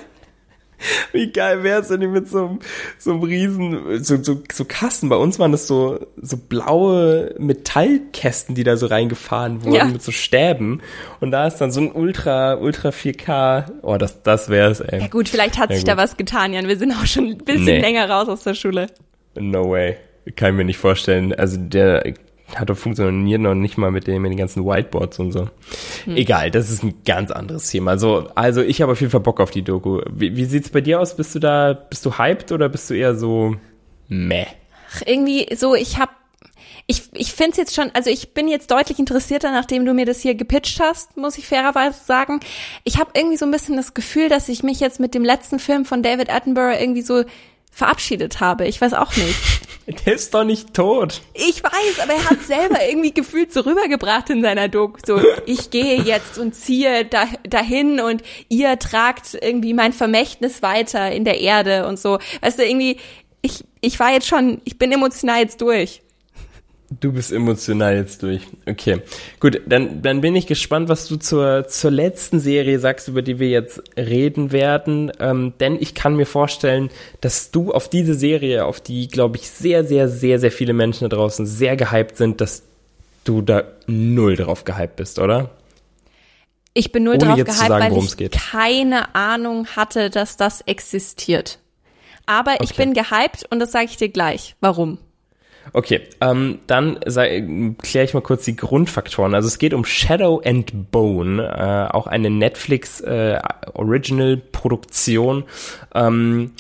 Wie geil wäre es, wenn die mit so einem, so einem riesen, so, so, so Kasten, bei uns waren das so, so blaue Metallkästen, die da so reingefahren wurden ja. mit so Stäben. Und da ist dann so ein Ultra, Ultra 4K. Oh, das, das wär's, ey. Ja gut, vielleicht hat ja, sich gut. da was getan, Jan. Wir sind auch schon ein bisschen nee. länger raus aus der Schule. No way. Kann ich mir nicht vorstellen. Also der hat doch funktioniert noch nicht mal mit den, mit den ganzen Whiteboards und so. Hm. Egal, das ist ein ganz anderes Thema. Also, also ich habe auf jeden Fall Bock auf die Doku. Wie, wie sieht's bei dir aus? Bist du da, bist du hyped oder bist du eher so meh? Ach, irgendwie so, ich hab ich, ich finde es jetzt schon, also ich bin jetzt deutlich interessierter, nachdem du mir das hier gepitcht hast, muss ich fairerweise sagen. Ich habe irgendwie so ein bisschen das Gefühl, dass ich mich jetzt mit dem letzten Film von David Attenborough irgendwie so verabschiedet habe. Ich weiß auch nicht. Der ist doch nicht tot. Ich weiß, aber er hat selber irgendwie gefühlt so rübergebracht in seiner Doku. So, ich gehe jetzt und ziehe da, dahin und ihr tragt irgendwie mein Vermächtnis weiter in der Erde und so. Weißt du, irgendwie, ich, ich war jetzt schon, ich bin emotional jetzt durch. Du bist emotional jetzt durch. Okay. Gut, dann, dann bin ich gespannt, was du zur, zur letzten Serie sagst, über die wir jetzt reden werden. Ähm, denn ich kann mir vorstellen, dass du auf diese Serie, auf die, glaube ich, sehr, sehr, sehr, sehr viele Menschen da draußen sehr gehypt sind, dass du da null drauf gehypt bist, oder? Ich bin null Ohne drauf gehypt, sagen, weil ich geht. keine Ahnung hatte, dass das existiert. Aber okay. ich bin gehypt und das sage ich dir gleich. Warum? Okay, ähm, dann kläre ich mal kurz die Grundfaktoren. Also es geht um Shadow and Bone, äh, auch eine Netflix äh, Original Produktion. Ähm,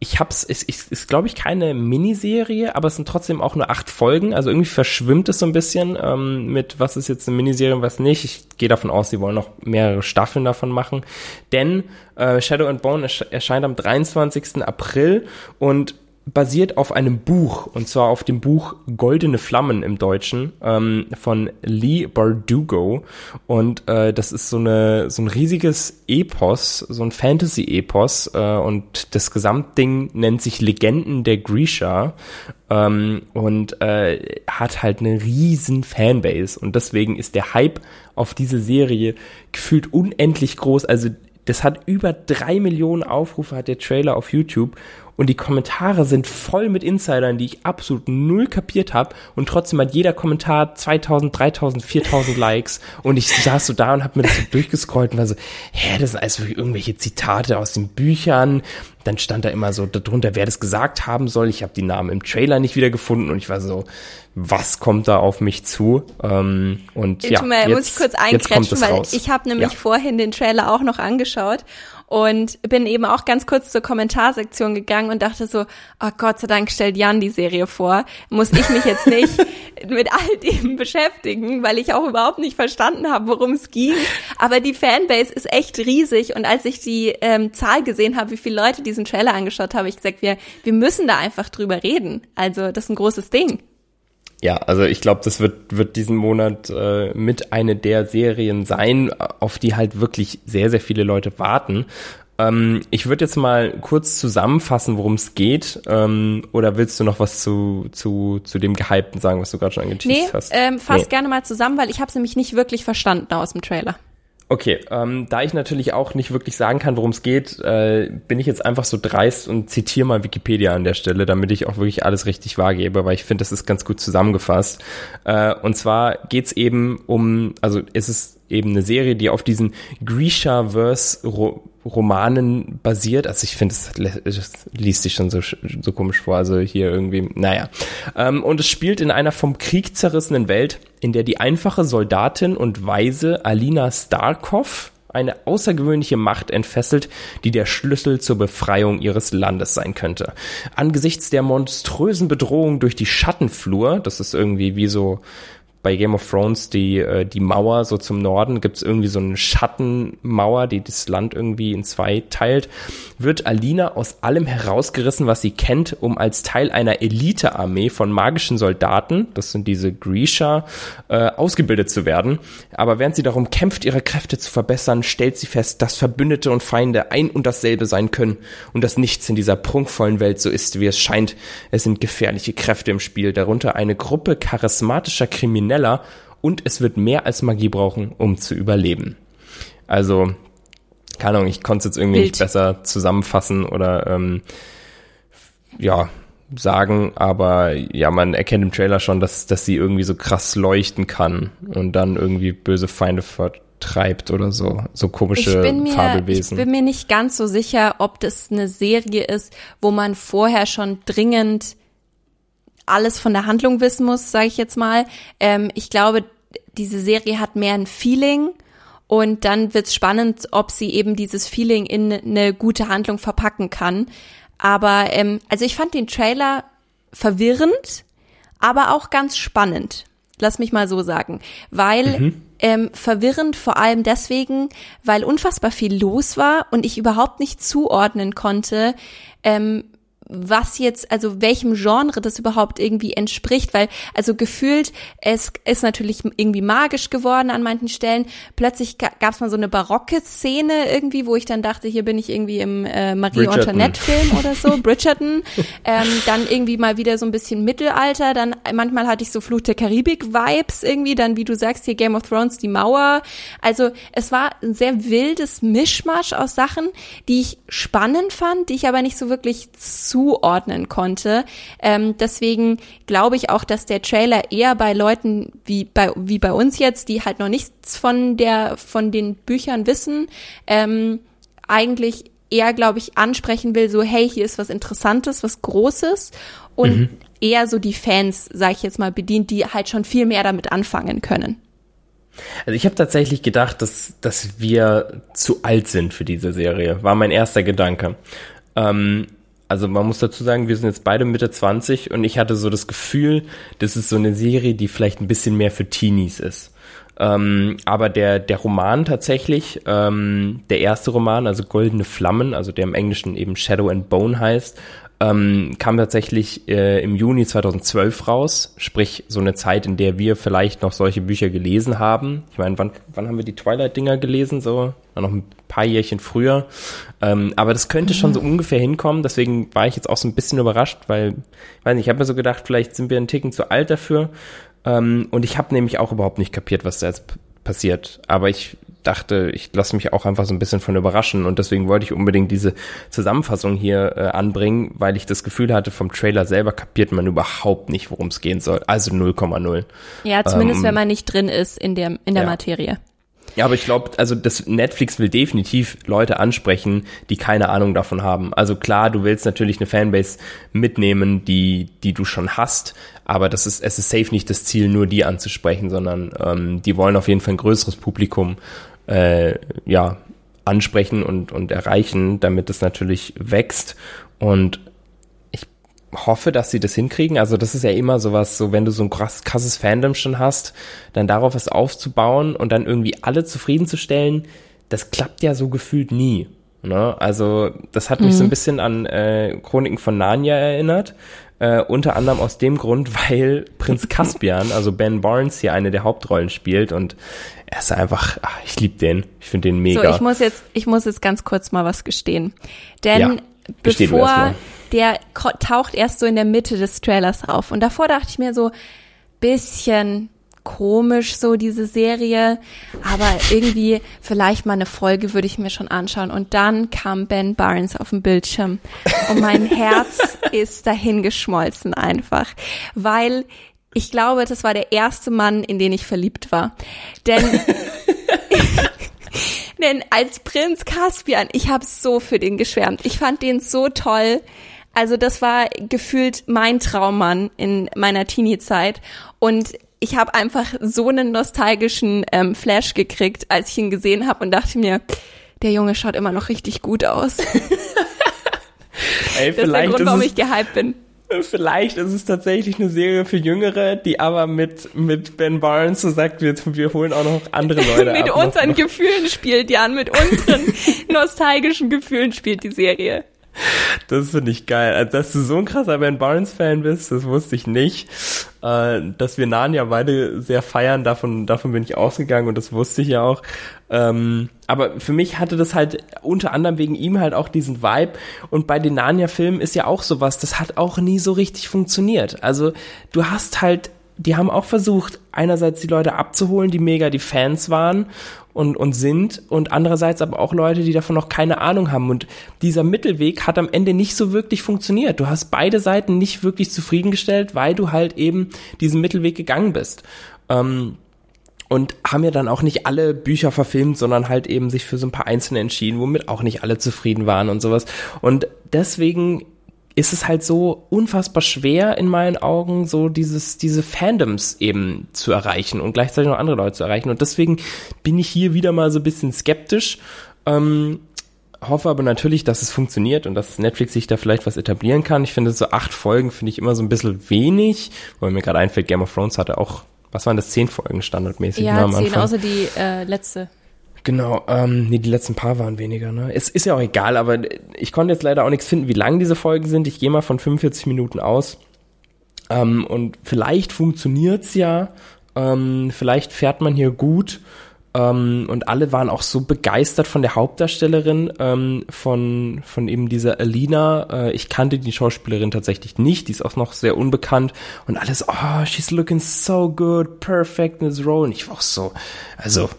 ich hab's, es ist, ist glaube ich keine Miniserie, aber es sind trotzdem auch nur acht Folgen. Also irgendwie verschwimmt es so ein bisschen ähm, mit, was ist jetzt eine Miniserie und was nicht. Ich gehe davon aus, sie wollen noch mehrere Staffeln davon machen. Denn äh, Shadow and Bone erscheint am 23. April und basiert auf einem Buch, und zwar auf dem Buch Goldene Flammen im Deutschen ähm, von Lee Bardugo. Und äh, das ist so, eine, so ein riesiges Epos, so ein Fantasy-Epos. Äh, und das Gesamtding nennt sich Legenden der Grisha. Ähm, und äh, hat halt eine riesen Fanbase. Und deswegen ist der Hype auf diese Serie gefühlt unendlich groß. Also das hat über drei Millionen Aufrufe, hat der Trailer auf YouTube und die Kommentare sind voll mit Insidern, die ich absolut null kapiert habe und trotzdem hat jeder Kommentar 2000, 3000, 4000 Likes und ich saß so da und habe mir das so durchgescrollt und war so, hä, das sind also irgendwelche Zitate aus den Büchern. Dann stand da immer so darunter, wer das gesagt haben soll. Ich habe die Namen im Trailer nicht wiedergefunden und ich war so, was kommt da auf mich zu? Ähm, und ja, mal, jetzt, muss ich kurz einkretschen, weil raus. ich habe nämlich ja. vorhin den Trailer auch noch angeschaut und bin eben auch ganz kurz zur Kommentarsektion gegangen und dachte so, oh Gott sei Dank stellt Jan die Serie vor. Muss ich mich jetzt nicht mit all dem beschäftigen, weil ich auch überhaupt nicht verstanden habe, worum es ging. Aber die Fanbase ist echt riesig und als ich die ähm, Zahl gesehen habe, wie viele Leute diesen Trailer angeschaut haben, habe ich gesagt, wir, wir müssen da einfach drüber reden. Also das ist ein großes Ding. Ja, also ich glaube, das wird, wird diesen Monat äh, mit eine der Serien sein, auf die halt wirklich sehr, sehr viele Leute warten. Ähm, ich würde jetzt mal kurz zusammenfassen, worum es geht. Ähm, oder willst du noch was zu, zu, zu dem Gehypten sagen, was du gerade schon angeteased nee, hast? Ähm, fass nee. gerne mal zusammen, weil ich habe es nämlich nicht wirklich verstanden aus dem Trailer. Okay, ähm, da ich natürlich auch nicht wirklich sagen kann, worum es geht, äh, bin ich jetzt einfach so dreist und zitiere mal Wikipedia an der Stelle, damit ich auch wirklich alles richtig wahrgebe, weil ich finde, das ist ganz gut zusammengefasst. Äh, und zwar geht's eben um, also es ist eben eine Serie, die auf diesen Grisha-Verse Romanen basiert. Also ich finde, es liest sich schon so, so komisch vor. Also hier irgendwie, naja. Ähm, und es spielt in einer vom Krieg zerrissenen Welt, in der die einfache Soldatin und Weise Alina Starkov eine außergewöhnliche Macht entfesselt, die der Schlüssel zur Befreiung ihres Landes sein könnte. Angesichts der monströsen Bedrohung durch die Schattenflur, das ist irgendwie wie so bei Game of Thrones die, äh, die Mauer so zum Norden, gibt es irgendwie so eine Schattenmauer, die das Land irgendwie in zwei teilt, wird Alina aus allem herausgerissen, was sie kennt, um als Teil einer Elitearmee von magischen Soldaten, das sind diese Grisha, äh, ausgebildet zu werden. Aber während sie darum kämpft, ihre Kräfte zu verbessern, stellt sie fest, dass Verbündete und Feinde ein und dasselbe sein können und dass nichts in dieser prunkvollen Welt so ist, wie es scheint. Es sind gefährliche Kräfte im Spiel, darunter eine Gruppe charismatischer Kriminelle, schneller und es wird mehr als Magie brauchen, um zu überleben. Also, keine Ahnung, ich konnte es jetzt irgendwie Bild. nicht besser zusammenfassen oder ähm, ja, sagen, aber ja, man erkennt im Trailer schon, dass, dass sie irgendwie so krass leuchten kann und dann irgendwie böse Feinde vertreibt oder so, so komische ich mir, Fabelwesen. Ich bin mir nicht ganz so sicher, ob das eine Serie ist, wo man vorher schon dringend alles von der Handlung wissen muss, sage ich jetzt mal. Ähm, ich glaube, diese Serie hat mehr ein Feeling und dann wird's spannend, ob sie eben dieses Feeling in eine gute Handlung verpacken kann. Aber ähm, also ich fand den Trailer verwirrend, aber auch ganz spannend. Lass mich mal so sagen, weil mhm. ähm, verwirrend vor allem deswegen, weil unfassbar viel los war und ich überhaupt nicht zuordnen konnte, ähm, was jetzt, also welchem Genre das überhaupt irgendwie entspricht, weil also gefühlt, es ist natürlich irgendwie magisch geworden an manchen Stellen. Plötzlich gab es mal so eine barocke Szene irgendwie, wo ich dann dachte, hier bin ich irgendwie im äh, Marie Antoinette-Film oder so, Bridgerton. ähm, dann irgendwie mal wieder so ein bisschen Mittelalter, dann manchmal hatte ich so Fluch der Karibik-Vibes irgendwie, dann wie du sagst, hier Game of Thrones, die Mauer. Also es war ein sehr wildes Mischmasch aus Sachen, die ich spannend fand, die ich aber nicht so wirklich zu zuordnen konnte. Ähm, deswegen glaube ich auch, dass der Trailer eher bei Leuten wie bei, wie bei uns jetzt, die halt noch nichts von der, von den Büchern wissen, ähm, eigentlich eher, glaube ich, ansprechen will, so, hey, hier ist was Interessantes, was Großes und mhm. eher so die Fans, sage ich jetzt mal, bedient, die halt schon viel mehr damit anfangen können. Also ich habe tatsächlich gedacht, dass, dass wir zu alt sind für diese Serie, war mein erster Gedanke. Ähm, also man muss dazu sagen, wir sind jetzt beide Mitte 20 und ich hatte so das Gefühl, das ist so eine Serie, die vielleicht ein bisschen mehr für Teenies ist. Ähm, aber der, der Roman tatsächlich, ähm, der erste Roman, also Goldene Flammen, also der im Englischen eben Shadow and Bone heißt, ähm, kam tatsächlich äh, im Juni 2012 raus, sprich so eine Zeit, in der wir vielleicht noch solche Bücher gelesen haben. Ich meine, wann, wann haben wir die Twilight-Dinger gelesen? So noch ein paar Jährchen früher. Ähm, aber das könnte schon so ungefähr hinkommen. Deswegen war ich jetzt auch so ein bisschen überrascht, weil, ich weiß nicht, ich habe mir so gedacht, vielleicht sind wir einen Ticken zu alt dafür. Ähm, und ich habe nämlich auch überhaupt nicht kapiert, was da jetzt passiert. Aber ich dachte, ich lasse mich auch einfach so ein bisschen von überraschen und deswegen wollte ich unbedingt diese Zusammenfassung hier äh, anbringen, weil ich das Gefühl hatte, vom Trailer selber kapiert man überhaupt nicht, worum es gehen soll. Also 0,0. Ja, zumindest ähm, wenn man nicht drin ist in der, in der ja. Materie. Ja, aber ich glaube, also das Netflix will definitiv Leute ansprechen, die keine Ahnung davon haben. Also klar, du willst natürlich eine Fanbase mitnehmen, die, die du schon hast, aber das ist, es ist safe nicht das Ziel, nur die anzusprechen, sondern ähm, die wollen auf jeden Fall ein größeres Publikum äh, ja, ansprechen und, und erreichen, damit es natürlich wächst. Und hoffe, dass sie das hinkriegen. Also das ist ja immer sowas, so wenn du so ein krass, krasses Fandom schon hast, dann darauf was aufzubauen und dann irgendwie alle zufriedenzustellen, das klappt ja so gefühlt nie. Ne? Also das hat mich mhm. so ein bisschen an äh, Chroniken von Narnia erinnert. Äh, unter anderem aus dem Grund, weil Prinz Caspian, also Ben Barnes, hier eine der Hauptrollen spielt und er ist einfach, ach, ich liebe den, ich finde den mega. So, ich muss jetzt, ich muss jetzt ganz kurz mal was gestehen, denn ja, bevor der taucht erst so in der Mitte des Trailers auf und davor dachte ich mir so bisschen komisch so diese Serie, aber irgendwie vielleicht mal eine Folge würde ich mir schon anschauen und dann kam Ben Barnes auf dem Bildschirm und mein Herz ist dahin geschmolzen einfach, weil ich glaube, das war der erste Mann, in den ich verliebt war. Denn, denn als Prinz Caspian, ich habe so für den geschwärmt. Ich fand den so toll. Also das war gefühlt mein Traummann in meiner Teenie-Zeit. Und ich habe einfach so einen nostalgischen ähm, Flash gekriegt, als ich ihn gesehen habe und dachte mir, der Junge schaut immer noch richtig gut aus. Ey, das ist der Grund, warum ich gehypt bin. Vielleicht ist es tatsächlich eine Serie für Jüngere, die aber mit, mit Ben Barnes so sagt, wir, wir holen auch noch andere Leute mit ab. Mit unseren Gefühlen spielt Jan, mit unseren nostalgischen Gefühlen spielt die Serie. Das finde ich geil. Also, dass du so ein krasser Ben Barnes-Fan bist, das wusste ich nicht. Äh, dass wir Narnia beide sehr feiern, davon, davon bin ich ausgegangen und das wusste ich ja auch. Ähm, aber für mich hatte das halt unter anderem wegen ihm halt auch diesen Vibe. Und bei den Narnia-Filmen ist ja auch sowas, das hat auch nie so richtig funktioniert. Also du hast halt die haben auch versucht, einerseits die Leute abzuholen, die mega die Fans waren und, und sind und andererseits aber auch Leute, die davon noch keine Ahnung haben. Und dieser Mittelweg hat am Ende nicht so wirklich funktioniert. Du hast beide Seiten nicht wirklich zufriedengestellt, weil du halt eben diesen Mittelweg gegangen bist. Ähm, und haben ja dann auch nicht alle Bücher verfilmt, sondern halt eben sich für so ein paar einzelne entschieden, womit auch nicht alle zufrieden waren und sowas. Und deswegen ist es halt so unfassbar schwer in meinen Augen, so dieses, diese Fandoms eben zu erreichen und gleichzeitig noch andere Leute zu erreichen. Und deswegen bin ich hier wieder mal so ein bisschen skeptisch. Ähm, hoffe aber natürlich, dass es funktioniert und dass Netflix sich da vielleicht was etablieren kann. Ich finde so acht Folgen finde ich immer so ein bisschen wenig, weil mir gerade einfällt, Game of Thrones hatte auch, was waren das, zehn Folgen standardmäßig? Ja, ne, zehn, außer die äh, letzte. Genau, ähm, nee, die letzten paar waren weniger, ne? Es ist ja auch egal, aber ich konnte jetzt leider auch nichts finden, wie lang diese Folgen sind. Ich gehe mal von 45 Minuten aus. Ähm, und vielleicht funktioniert's ja, ähm, vielleicht fährt man hier gut. Ähm, und alle waren auch so begeistert von der Hauptdarstellerin, ähm, von, von eben dieser Alina. Äh, ich kannte die Schauspielerin tatsächlich nicht, die ist auch noch sehr unbekannt. Und alles, oh, she's looking so good, perfect in this role. Und ich war auch so, also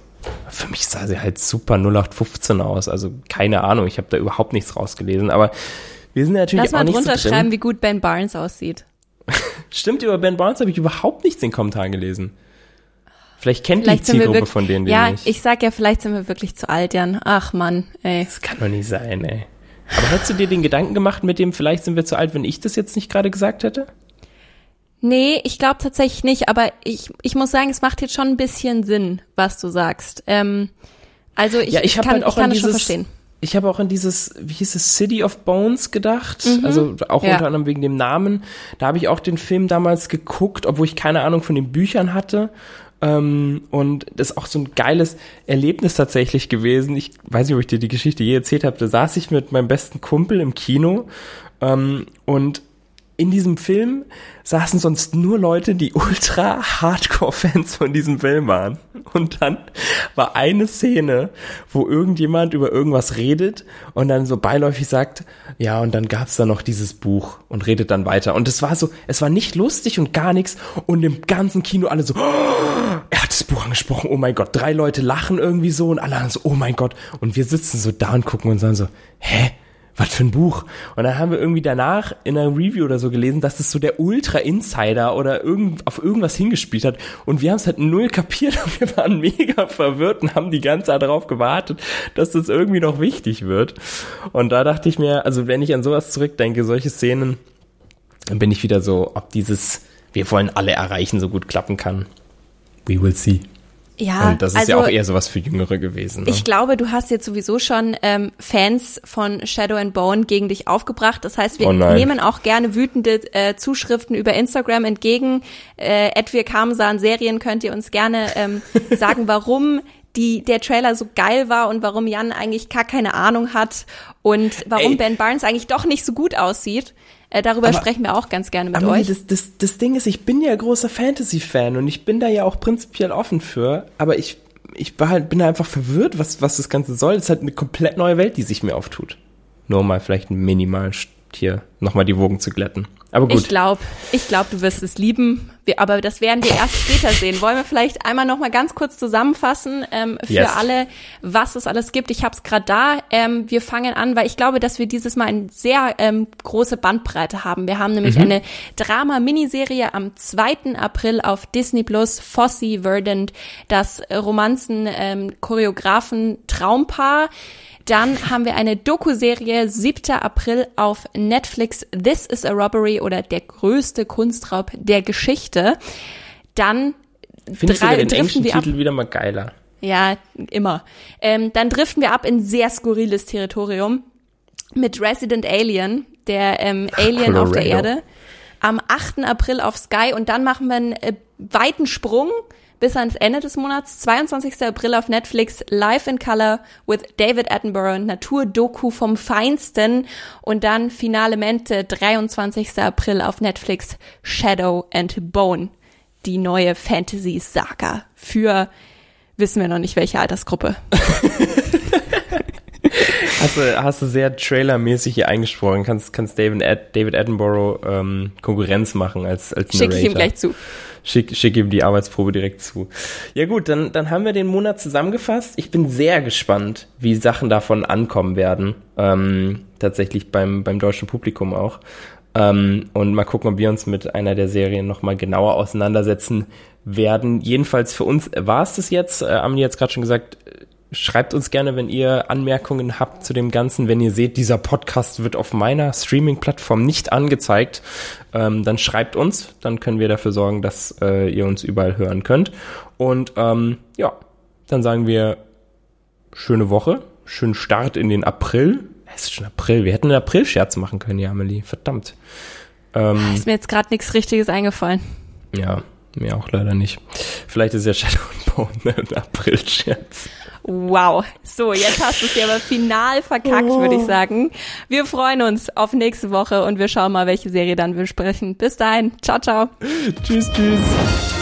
für mich sah sie halt super 0815 aus. Also keine Ahnung, ich habe da überhaupt nichts rausgelesen. Aber wir sind natürlich Lass auch mal nicht drunter so schreiben, wie gut Ben Barnes aussieht. Stimmt, über Ben Barnes habe ich überhaupt nichts in den Kommentaren gelesen. Vielleicht kennt Vielleicht die Zielgruppe wirklich, von denen den ja, nicht. ich sag ja, vielleicht sind wir wirklich zu alt, Jan. Ach Mann, ey. das kann doch nicht sein, ey. Aber hättest du dir den Gedanken gemacht mit dem, vielleicht sind wir zu alt, wenn ich das jetzt nicht gerade gesagt hätte? Nee, ich glaube tatsächlich nicht, aber ich, ich muss sagen, es macht jetzt schon ein bisschen Sinn, was du sagst. Ähm, also ich, Ja, ich hab kann, halt auch ich kann an das schon dieses- verstehen. Ich habe auch an dieses, wie hieß es, City of Bones gedacht. Also auch Mhm. Ja. unter anderem wegen dem Namen. Da habe ich auch den Film damals geguckt, obwohl ich keine Ahnung von den Büchern hatte. Ähm, und das ist auch so ein geiles Erlebnis tatsächlich gewesen. Ich weiß nicht, ob ich dir die Geschichte je erzählt habe. Da saß ich mit meinem besten Kumpel im Kino ähm, und in diesem Film saßen sonst nur Leute, die ultra Hardcore-Fans von diesem Film waren. Und dann war eine Szene, wo irgendjemand über irgendwas redet und dann so beiläufig sagt, ja, und dann gab's da noch dieses Buch und redet dann weiter. Und es war so, es war nicht lustig und gar nichts und im ganzen Kino alle so, "Oh, er hat das Buch angesprochen, oh mein Gott. Drei Leute lachen irgendwie so und alle so, oh mein Gott. Und wir sitzen so da und gucken und sagen so, hä? Was für ein Buch? Und dann haben wir irgendwie danach in einer Review oder so gelesen, dass es so der Ultra-Insider oder irgend, auf irgendwas hingespielt hat. Und wir haben es halt null kapiert und wir waren mega verwirrt und haben die ganze Zeit darauf gewartet, dass das irgendwie noch wichtig wird. Und da dachte ich mir, also wenn ich an sowas zurückdenke, solche Szenen, dann bin ich wieder so, ob dieses, wir wollen alle erreichen, so gut klappen kann. We will see. Ja, und das ist also, ja auch eher sowas für Jüngere gewesen. Ne? Ich glaube, du hast jetzt sowieso schon ähm, Fans von Shadow and Bone gegen dich aufgebracht. Das heißt, wir Oh nehmen auch gerne wütende äh, Zuschriften über Instagram entgegen. Äh, Edwir Kamsan Serien könnt ihr uns gerne ähm, sagen, warum die, der Trailer so geil war und warum Jan eigentlich gar keine Ahnung hat und warum Ey. Ben Barnes eigentlich doch nicht so gut aussieht. Äh, darüber Aber- sprechen wir auch ganz gerne mit Aber euch. das, das, das Ding ist, ich bin ja großer Fantasy-Fan und ich bin da ja auch prinzipiell offen für, aber ich, ich war halt, bin da einfach verwirrt, was, was das Ganze soll. Es ist halt eine komplett neue Welt, die sich mir auftut. Nur mal vielleicht minimal hier nochmal die Wogen zu glätten. Aber gut. Ich glaube, ich glaub, du wirst es lieben. Wir, aber das werden wir erst später sehen. Wollen wir vielleicht einmal noch mal ganz kurz zusammenfassen ähm, für Yes. alle, was es alles gibt. Ich habe es gerade da. Ähm, wir fangen an, weil ich glaube, dass wir dieses Mal eine sehr ähm, große Bandbreite haben. Wir haben nämlich eine Drama-Miniserie am 2. April auf Disney Plus, Fosse Verdant, das Romanzen-Choreografen-Traumpaar. Dann haben wir eine Doku-Serie 7. April auf Netflix This is a Robbery oder der größte Kunstraub der Geschichte. Dann Findest drei- du den driften englischen wir ab. Titel wieder mal geiler? Ja, immer. Ähm, dann driften wir ab in sehr skurriles Territorium mit Resident Alien, der ähm, Alien auf der Colorado. Erde, am 8. April auf Sky und dann machen wir einen äh, weiten Sprung bis ans Ende des Monats, 22. April auf Netflix, Live in Color with David Attenborough, Naturdoku vom Feinsten und dann Finale Mente, 23. April auf Netflix, Shadow and Bone, die neue Fantasy-Saga für wissen wir noch nicht, welche Altersgruppe. Hast du, hast du sehr trailermäßig hier eingesprochen. Kannst, kannst David, Ad, David Attenborough ähm, Konkurrenz machen als, als Schicke ich ihm Narrator. gleich zu. Schick, schick ihm die Arbeitsprobe direkt zu. Ja gut, dann, dann haben wir den Monat zusammengefasst. Ich bin sehr gespannt, wie Sachen davon ankommen werden. Ähm, tatsächlich beim, beim deutschen Publikum auch. Ähm, und mal gucken, ob wir uns mit einer der Serien nochmal genauer auseinandersetzen werden. Jedenfalls für uns war es das jetzt. Äh, Amelie hat gerade schon gesagt, Schreibt uns gerne, wenn ihr Anmerkungen habt zu dem Ganzen. Wenn ihr seht, dieser Podcast wird auf meiner Streaming-Plattform nicht angezeigt, ähm, dann schreibt uns. Dann können wir dafür sorgen, dass äh, ihr uns überall hören könnt. Und ähm, ja, dann sagen wir schöne Woche, schönen Start in den April. Es ist schon April. Wir hätten einen April-Scherz machen können, ja, Amelie. Verdammt. Ähm, Ist mir jetzt gerade nichts Richtiges eingefallen. ja, mir auch leider nicht. Vielleicht ist ja Shadow and Oh, ne, ein April-Scherz. Wow. So, jetzt hast du es dir aber final verkackt, würde ich sagen. Wir freuen uns auf nächste Woche und wir schauen mal, welche Serie dann wir sprechen. Bis dahin. Ciao, ciao. tschüss, tschüss.